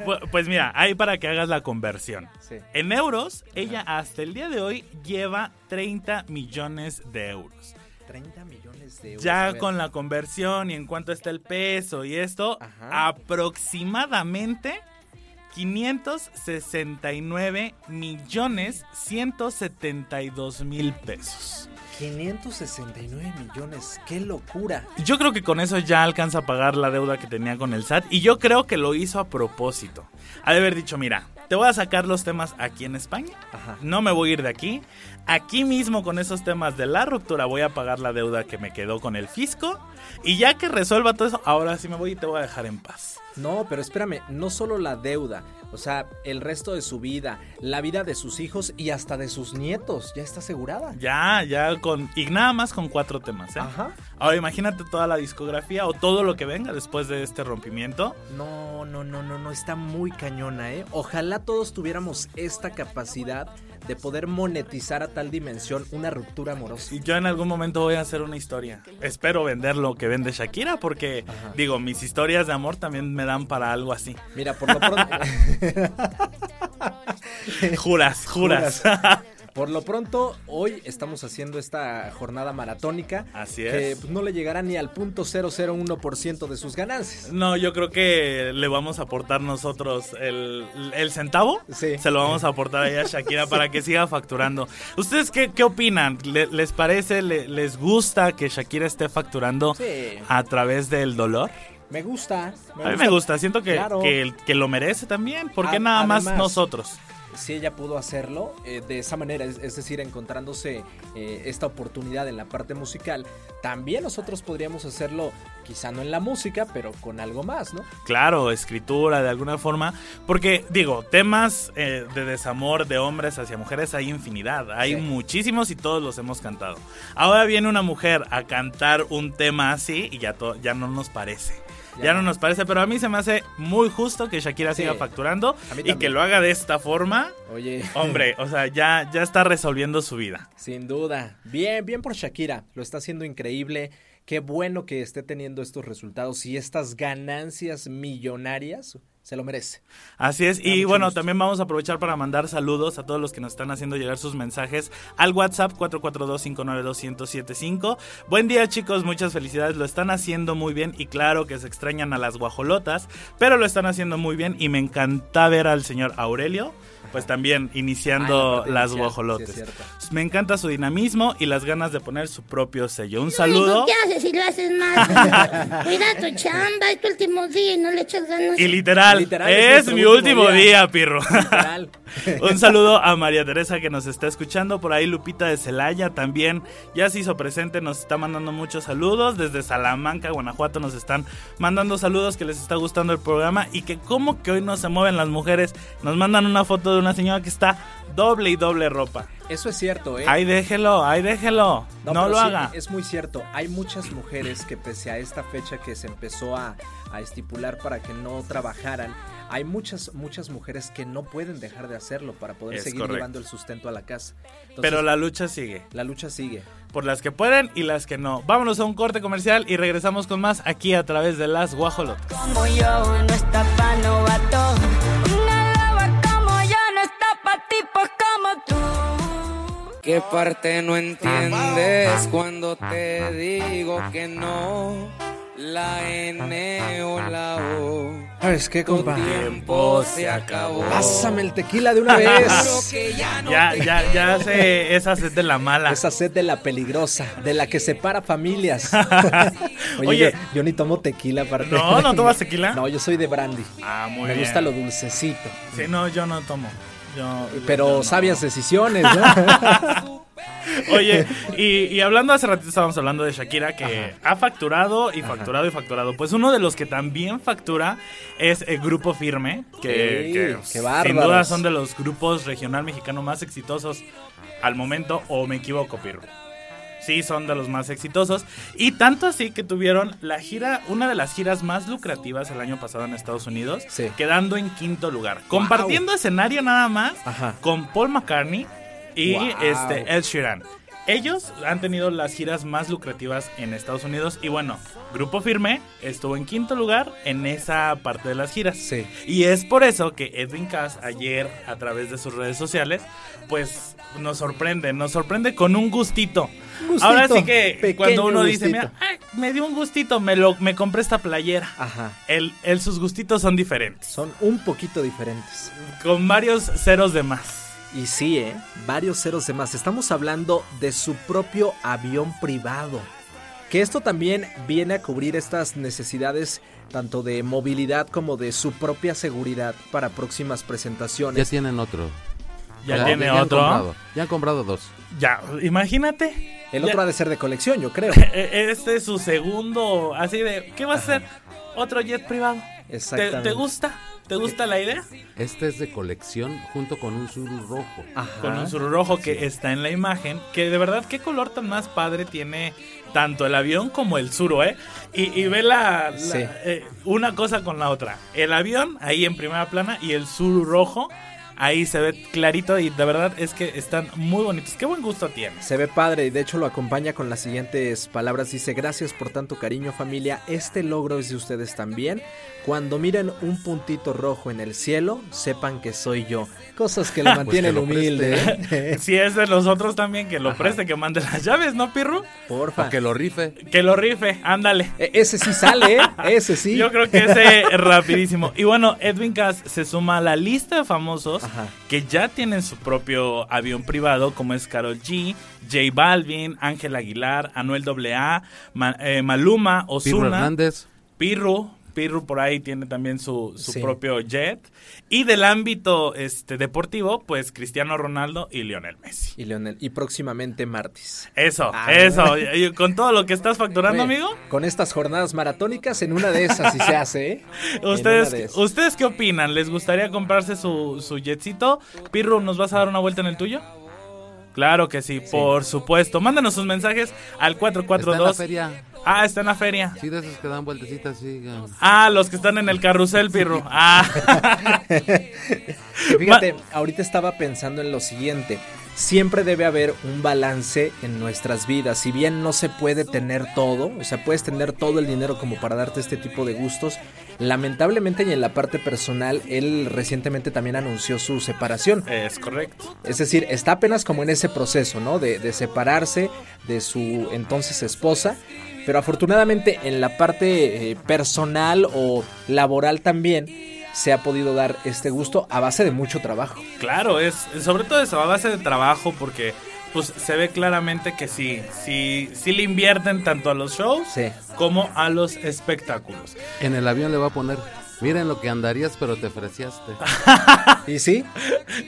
Pu- Pues mira, ahí para que hagas la conversión. Sí. En euros, ella hasta el día de hoy lleva 30 millones de euros. 30 millones Ya con la conversión y en cuánto está el peso y esto, Ajá. aproximadamente 569 millones 172 mil pesos. 569 millones, qué locura. Yo creo que con eso ya alcanza a pagar la deuda que tenía con el SAT y yo creo que lo hizo a propósito. Ha de haber dicho, mira, te voy a sacar los temas aquí en España, Ajá. no me voy a ir de aquí, aquí mismo con esos temas de la ruptura voy a pagar la deuda que me quedó con el fisco y ya que resuelva todo eso, ahora sí me voy y te voy a dejar en paz. No, pero espérame, no solo la deuda, o sea, el resto de su vida, la vida de sus hijos y hasta de sus nietos, ya está asegurada. Ya, ya con... Y nada más con cuatro temas, ¿eh? Ajá. Ahora imagínate toda la discografía o todo lo que venga después de este rompimiento. No, no, no, no, no, está muy cañona, ¿eh? Ojalá todos tuviéramos esta capacidad de poder monetizar a tal dimensión una ruptura amorosa. Y yo en algún momento voy a hacer una historia. Espero vender lo que vende Shakira porque, digo, mis historias de amor también me dan para algo así. Mira, por lo pronto... [laughs] [laughs] Juras, juras. Por lo pronto, hoy estamos haciendo esta jornada maratónica. Así Que es. pues, no le llegará ni al punto 001% de sus ganancias. No, yo creo que le vamos a aportar nosotros el, el centavo. Sí. Se lo vamos a aportar ahí a Shakira [laughs] para que siga facturando. ¿Ustedes qué, qué opinan? ¿Le- ¿Les parece, le- les gusta que Shakira esté facturando Sí. a través del dolor? Me gusta. A mí me gusta, siento que, Claro. que, que lo merece también. ¿Por qué A- nada más nosotros? Si ella pudo hacerlo eh, de esa manera, es, es decir, encontrándose eh, esta oportunidad en la parte musical, también nosotros podríamos hacerlo, quizá no en la música, pero con algo más, ¿no? Claro, escritura de alguna forma. Porque, digo, temas eh, de desamor de hombres hacia mujeres hay infinidad. Hay Sí. muchísimos y todos los hemos cantado. Ahora viene una mujer a cantar un tema así y ya, ya no nos parece. Ya, Ya no no. nos parece, pero a mí se me hace muy justo que Shakira Sí. siga facturando y que lo haga de esta forma. Oye. Hombre, o sea, ya, ya está resolviendo su vida. Sin duda. Bien, bien por Shakira. Lo está haciendo increíble. Qué bueno que esté teniendo estos resultados y estas ganancias millonarias. Se lo merece. Así es, y bueno, gusto. también vamos a aprovechar para mandar saludos a todos los que nos están haciendo llegar sus mensajes al WhatsApp 442-592-1075. Buen día chicos, muchas felicidades, lo están haciendo muy bien y claro que se extrañan a las guajolotas, pero lo están haciendo muy bien y me encanta ver al señor Aurelio. Pues también Ah, iniciando la parte las inicial, guajolotes. sí, es cierto. me encanta su dinamismo y las ganas de poner su propio sello. Un saludo. ¿Qué haces si lo haces mal? Cuida tu chamba, es tu último día y no le echas ganas. Y literal, Literal, es, mi último último día, día. pirro. [laughs] Un saludo a María Teresa que nos está escuchando. Por ahí Lupita de Celaya también ya se hizo presente, nos está mandando muchos saludos. Desde Salamanca, Guanajuato nos están mandando saludos que les está gustando el programa y que como que hoy no se mueven las mujeres. Nos mandan una foto de una señora que está doble y doble ropa. Eso es cierto, ¿eh? Ahí déjelo, ahí déjelo. No, pero lo sí, haga. Es muy cierto. Hay muchas mujeres que pese a esta fecha que se empezó a, a estipular para que no trabajaran, hay muchas, muchas mujeres que no pueden dejar de hacerlo para poder Es seguir correcto. llevando el sustento a la casa. Entonces, Pero la lucha sigue. la lucha sigue. Por las que pueden y las que no. Vámonos a un corte comercial y regresamos con más aquí a través de las guajolotas. Como yo no está pa' novato. Como tú. ¿Qué parte no entiendes cuando te digo que no? La N o la O. ¿Sabes qué, compa? tiempo se acabó. Pásame el tequila de una vez. Ya, ya, ya sé esa sed de la mala. Esa sed de la peligrosa, de la que separa familias. [laughs] Oye, Oye. yo, yo ni tomo tequila aparte. No, ¿no tomas tequila? [laughs] No, yo soy de brandy. Ah, muy Me bien. gusta lo dulcecito. Sí, no, yo no tomo. Yo, Pero yo no. sabias decisiones, ¿no? [laughs] Oye, y, y hablando hace ratito estábamos hablando de Shakira que ha facturado y facturado y facturado. Pues uno de los que también factura es el Grupo Firme, que, qué sin duda son de los grupos regional mexicano más exitosos al momento, o me equivoco, Pirro. Sí, son de los más exitosos. Y tanto así que tuvieron la gira, una de las giras más lucrativas el año pasado en Estados Unidos, Sí. quedando en quinto lugar. Compartiendo escenario nada más Ajá. con Paul McCartney y Wow. este Ed Sheeran. Ellos han tenido las giras más lucrativas en Estados Unidos y bueno, Grupo Firme estuvo en quinto lugar en esa parte de las giras. Sí. Y es por eso que Edwin Cass ayer a través de sus redes sociales pues nos sorprende, nos sorprende con un gustito. Gustito, Ahora sí que cuando uno dice, mira, ay, me dio un gustito, me lo me compré esta playera. Ajá. El, el- sus gustitos son diferentes, Son un poquito diferentes. con varios ceros de más. Y sí, ¿eh? Varios ceros de más. Estamos hablando de su propio avión privado. Que esto también viene a cubrir estas necesidades tanto de movilidad como de su propia seguridad para próximas Ya presentaciones. tienen otro. Ya tiene han otro. comprado, ya han comprado dos. Ya, imagínate. El Ya- otro ha de ser de colección, yo creo. [laughs] E- Este es su segundo, así de, ¿qué vas a hacer? Otro jet privado. ¿Te, Exactamente. te gusta? ¿Te gusta la idea? Este es de colección junto con un Zuru rojo. Ajá. Con un sur rojo que está en la imagen, que de verdad, qué color tan más padre tiene tanto el avión como el suro, ¿eh? Y, y ve la, la- Sí. eh, una cosa con la otra. El avión ahí en primera plana y el suru rojo ahí se ve clarito y de verdad es que están muy bonitos. Qué buen gusto tiene. Se ve padre y de hecho lo acompaña con las siguientes palabras. Dice, gracias por tanto cariño familia, este logro es de ustedes también. Cuando miren un puntito rojo en el cielo, sepan que soy yo. Cosas que lo [laughs] Pues mantienen que lo humilde. ¿eh? [laughs] Si es de los otros también, que lo preste, que mande las llaves, ¿no, Pirru? Porfa. O que lo rife. Que lo rife, ándale. E- ese sí sale, ¿eh? [laughs] Ese sí. Yo creo que ese es rapidísimo. Y bueno, Edwin Cass se suma a la lista de famosos Ajá. que ya tienen su propio avión privado, como es Carol G, J Balvin, Ángel Aguilar, Anuel AA, Ma- eh, Maluma, Pirro Ozuna, Hernández. Pirru, Pirru por ahí tiene también su, su Sí. propio jet. Y del ámbito este, deportivo, pues Cristiano Ronaldo y Lionel Messi. Y Leonel, y próximamente Martis. Eso, Ah, eso. Y- y Con todo lo que estás facturando, Oye, amigo. Con estas jornadas maratónicas, en una de esas sí se hace, ¿eh? ¿Ustedes. ¿Ustedes qué opinan? ¿Les gustaría comprarse su, su jetcito? Pirru, ¿nos vas a dar una vuelta en el tuyo? Claro que sí, por supuesto. Mándanos sus mensajes al 442. Está en la feria. Ah, está en la feria. Sí, de esos que dan vueltecitas, sí. ah. Los que están en el carrusel, Pirru. Ah. [laughs] [laughs] Fíjate, ahorita estaba pensando en lo siguiente. Siempre debe haber un balance en nuestras vidas. Si bien no se puede tener todo, o sea, puedes tener todo el dinero como para darte este tipo de gustos. Lamentablemente y en la parte personal, él recientemente también anunció su separación. Es correcto. Es decir, está apenas como en ese proceso, ¿no? De, de separarse de su entonces esposa. Pero afortunadamente en la parte eh, personal o laboral también se ha podido dar este gusto a base de mucho trabajo. Claro, es sobre todo eso, a base de trabajo, porque pues se ve claramente que sí, sí, sí le invierten tanto a los shows como a los espectáculos. En el avión le va a poner, miren lo que andarías, pero te ofreciaste. [laughs] ¿Y sí?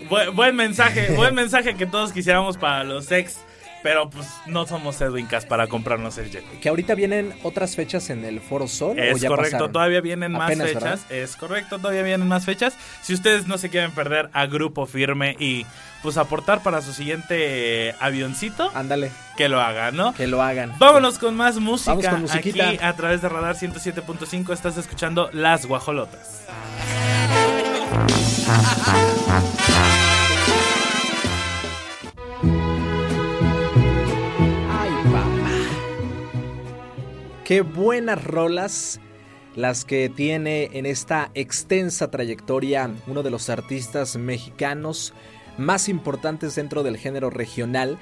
buen, buen mensaje, buen mensaje que todos quisiéramos para los ex, pero pues no somos Edwincas para comprarnos el jet. Que ahorita vienen otras fechas en el Foro Sol. ¿o Es ya correcto, pasaron? todavía vienen más Apenas, fechas. ¿verdad? Es correcto, todavía vienen más fechas. Si ustedes no se quieren perder a Grupo Firme y pues aportar para su siguiente eh, avioncito, ándale, que lo hagan, ¿no? Que lo hagan. Vámonos con más música. Vamos con musiquita. Aquí a través de Radar 107.5 estás escuchando Las Guajolotas. [laughs] Qué buenas rolas las que tiene en esta extensa trayectoria uno de los artistas mexicanos más importantes dentro del género regional,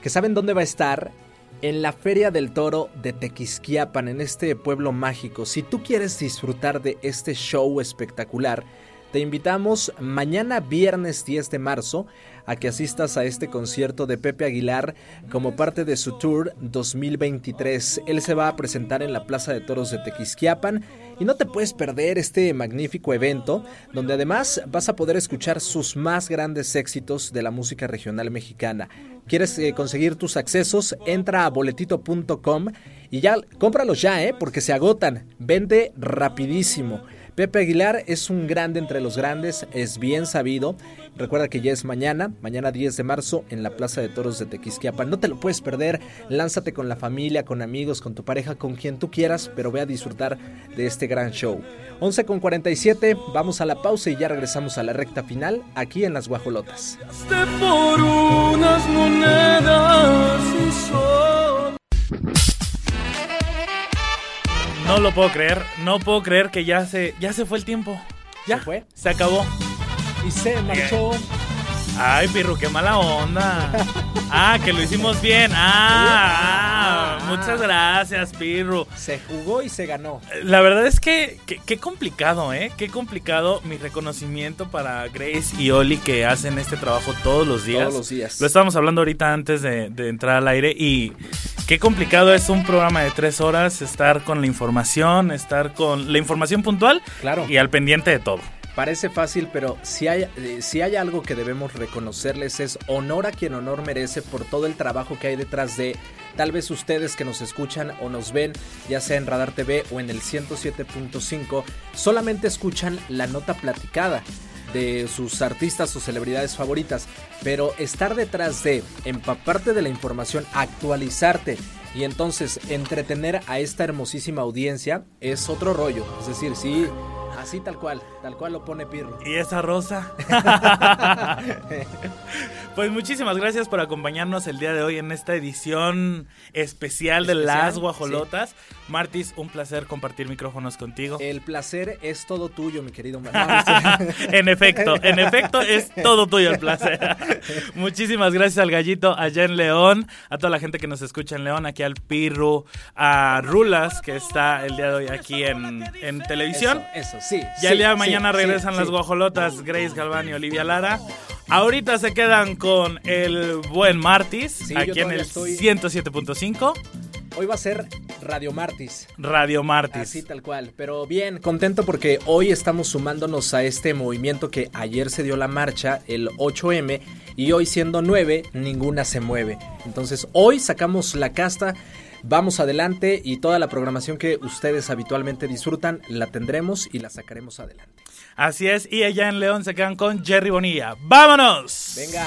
que saben dónde va a estar en la Feria del Toro de Tequisquiapan, en este pueblo mágico. Si tú quieres disfrutar de este show espectacular, te invitamos mañana viernes 10 de marzo a que asistas a este concierto de Pepe Aguilar como parte de su tour 2023. Él se va a presentar en la Plaza de Toros de Tequisquiapan y no te puedes perder este magnífico evento donde además vas a poder escuchar sus más grandes éxitos de la música regional mexicana. ¿Quieres eh, conseguir tus accesos? Entra a boletito.com y ya cómpralos ya, ¿eh? porque se agotan. Vende rapidísimo. Pepe Aguilar es un grande entre los grandes, es bien sabido. Recuerda que ya es mañana, mañana 10 de marzo, en la Plaza de Toros de Tequisquiapan. No te lo puedes perder, lánzate con la familia, con amigos, con tu pareja, con quien tú quieras, pero ve a disfrutar de este gran show. 11 con 47, vamos a la pausa y ya regresamos a la recta final aquí en Las Guajolotas. No lo puedo creer, no puedo creer que ya se, ya se fue el tiempo. Ya, ¿Se fue? se acabó. Y se marchó. Ay, Pirru, qué mala onda. Ah, que lo hicimos bien. Ah, ah, muchas gracias, Pirru. Se jugó y se ganó. La verdad es que que- qué complicado, ¿eh? Qué complicado mi reconocimiento para Grace y Oli que hacen este trabajo todos los días. Todos los días. Lo estábamos hablando ahorita antes de, de entrar al aire y qué complicado es un programa de tres horas estar con la información, estar con la información puntual Claro. y al pendiente de todo. Parece fácil, pero si hay, eh, si hay algo que debemos reconocerles es honor a quien honor merece por todo el trabajo que hay detrás de tal vez ustedes que nos escuchan o nos ven, ya sea en Radar TV o en el 107.5, solamente escuchan la nota platicada de sus artistas o celebridades favoritas, pero estar detrás de, empaparte de la información, actualizarte y entonces entretener a esta hermosísima audiencia es otro rollo. Es decir, sí, así tal cual, tal cual lo pone Pirro. ¿Y esa rosa? [laughs] pues muchísimas gracias por acompañarnos el día de hoy en esta edición especial de Las Guajolotas. Martis, un placer compartir micrófonos contigo. El placer es todo tuyo, mi querido Manuel. [laughs] en efecto, en efecto es todo tuyo el placer. [laughs] Muchísimas gracias al gallito allá en León, a toda la gente que nos escucha en León, aquí al Pirru, a Rulas que está el día de hoy aquí en, en televisión. Eso, eso, sí. Ya sí, el día de mañana regresan las guajolotas Grace Galván y Olivia Lara. Ahorita se quedan con el buen Martis, aquí en el estoy- 107.5. Hoy va a ser Radio Martis. Radio Martis. Así tal cual. Pero bien, contento porque hoy estamos sumándonos a este movimiento que ayer se dio la marcha, el 8M, y hoy siendo 9, ninguna se mueve. Entonces hoy sacamos la casta. Vamos adelante y toda la programación que ustedes habitualmente disfrutan la tendremos y la sacaremos adelante. Así es, y allá en León se quedan con Jerry Bonilla. ¡Vámonos! Venga.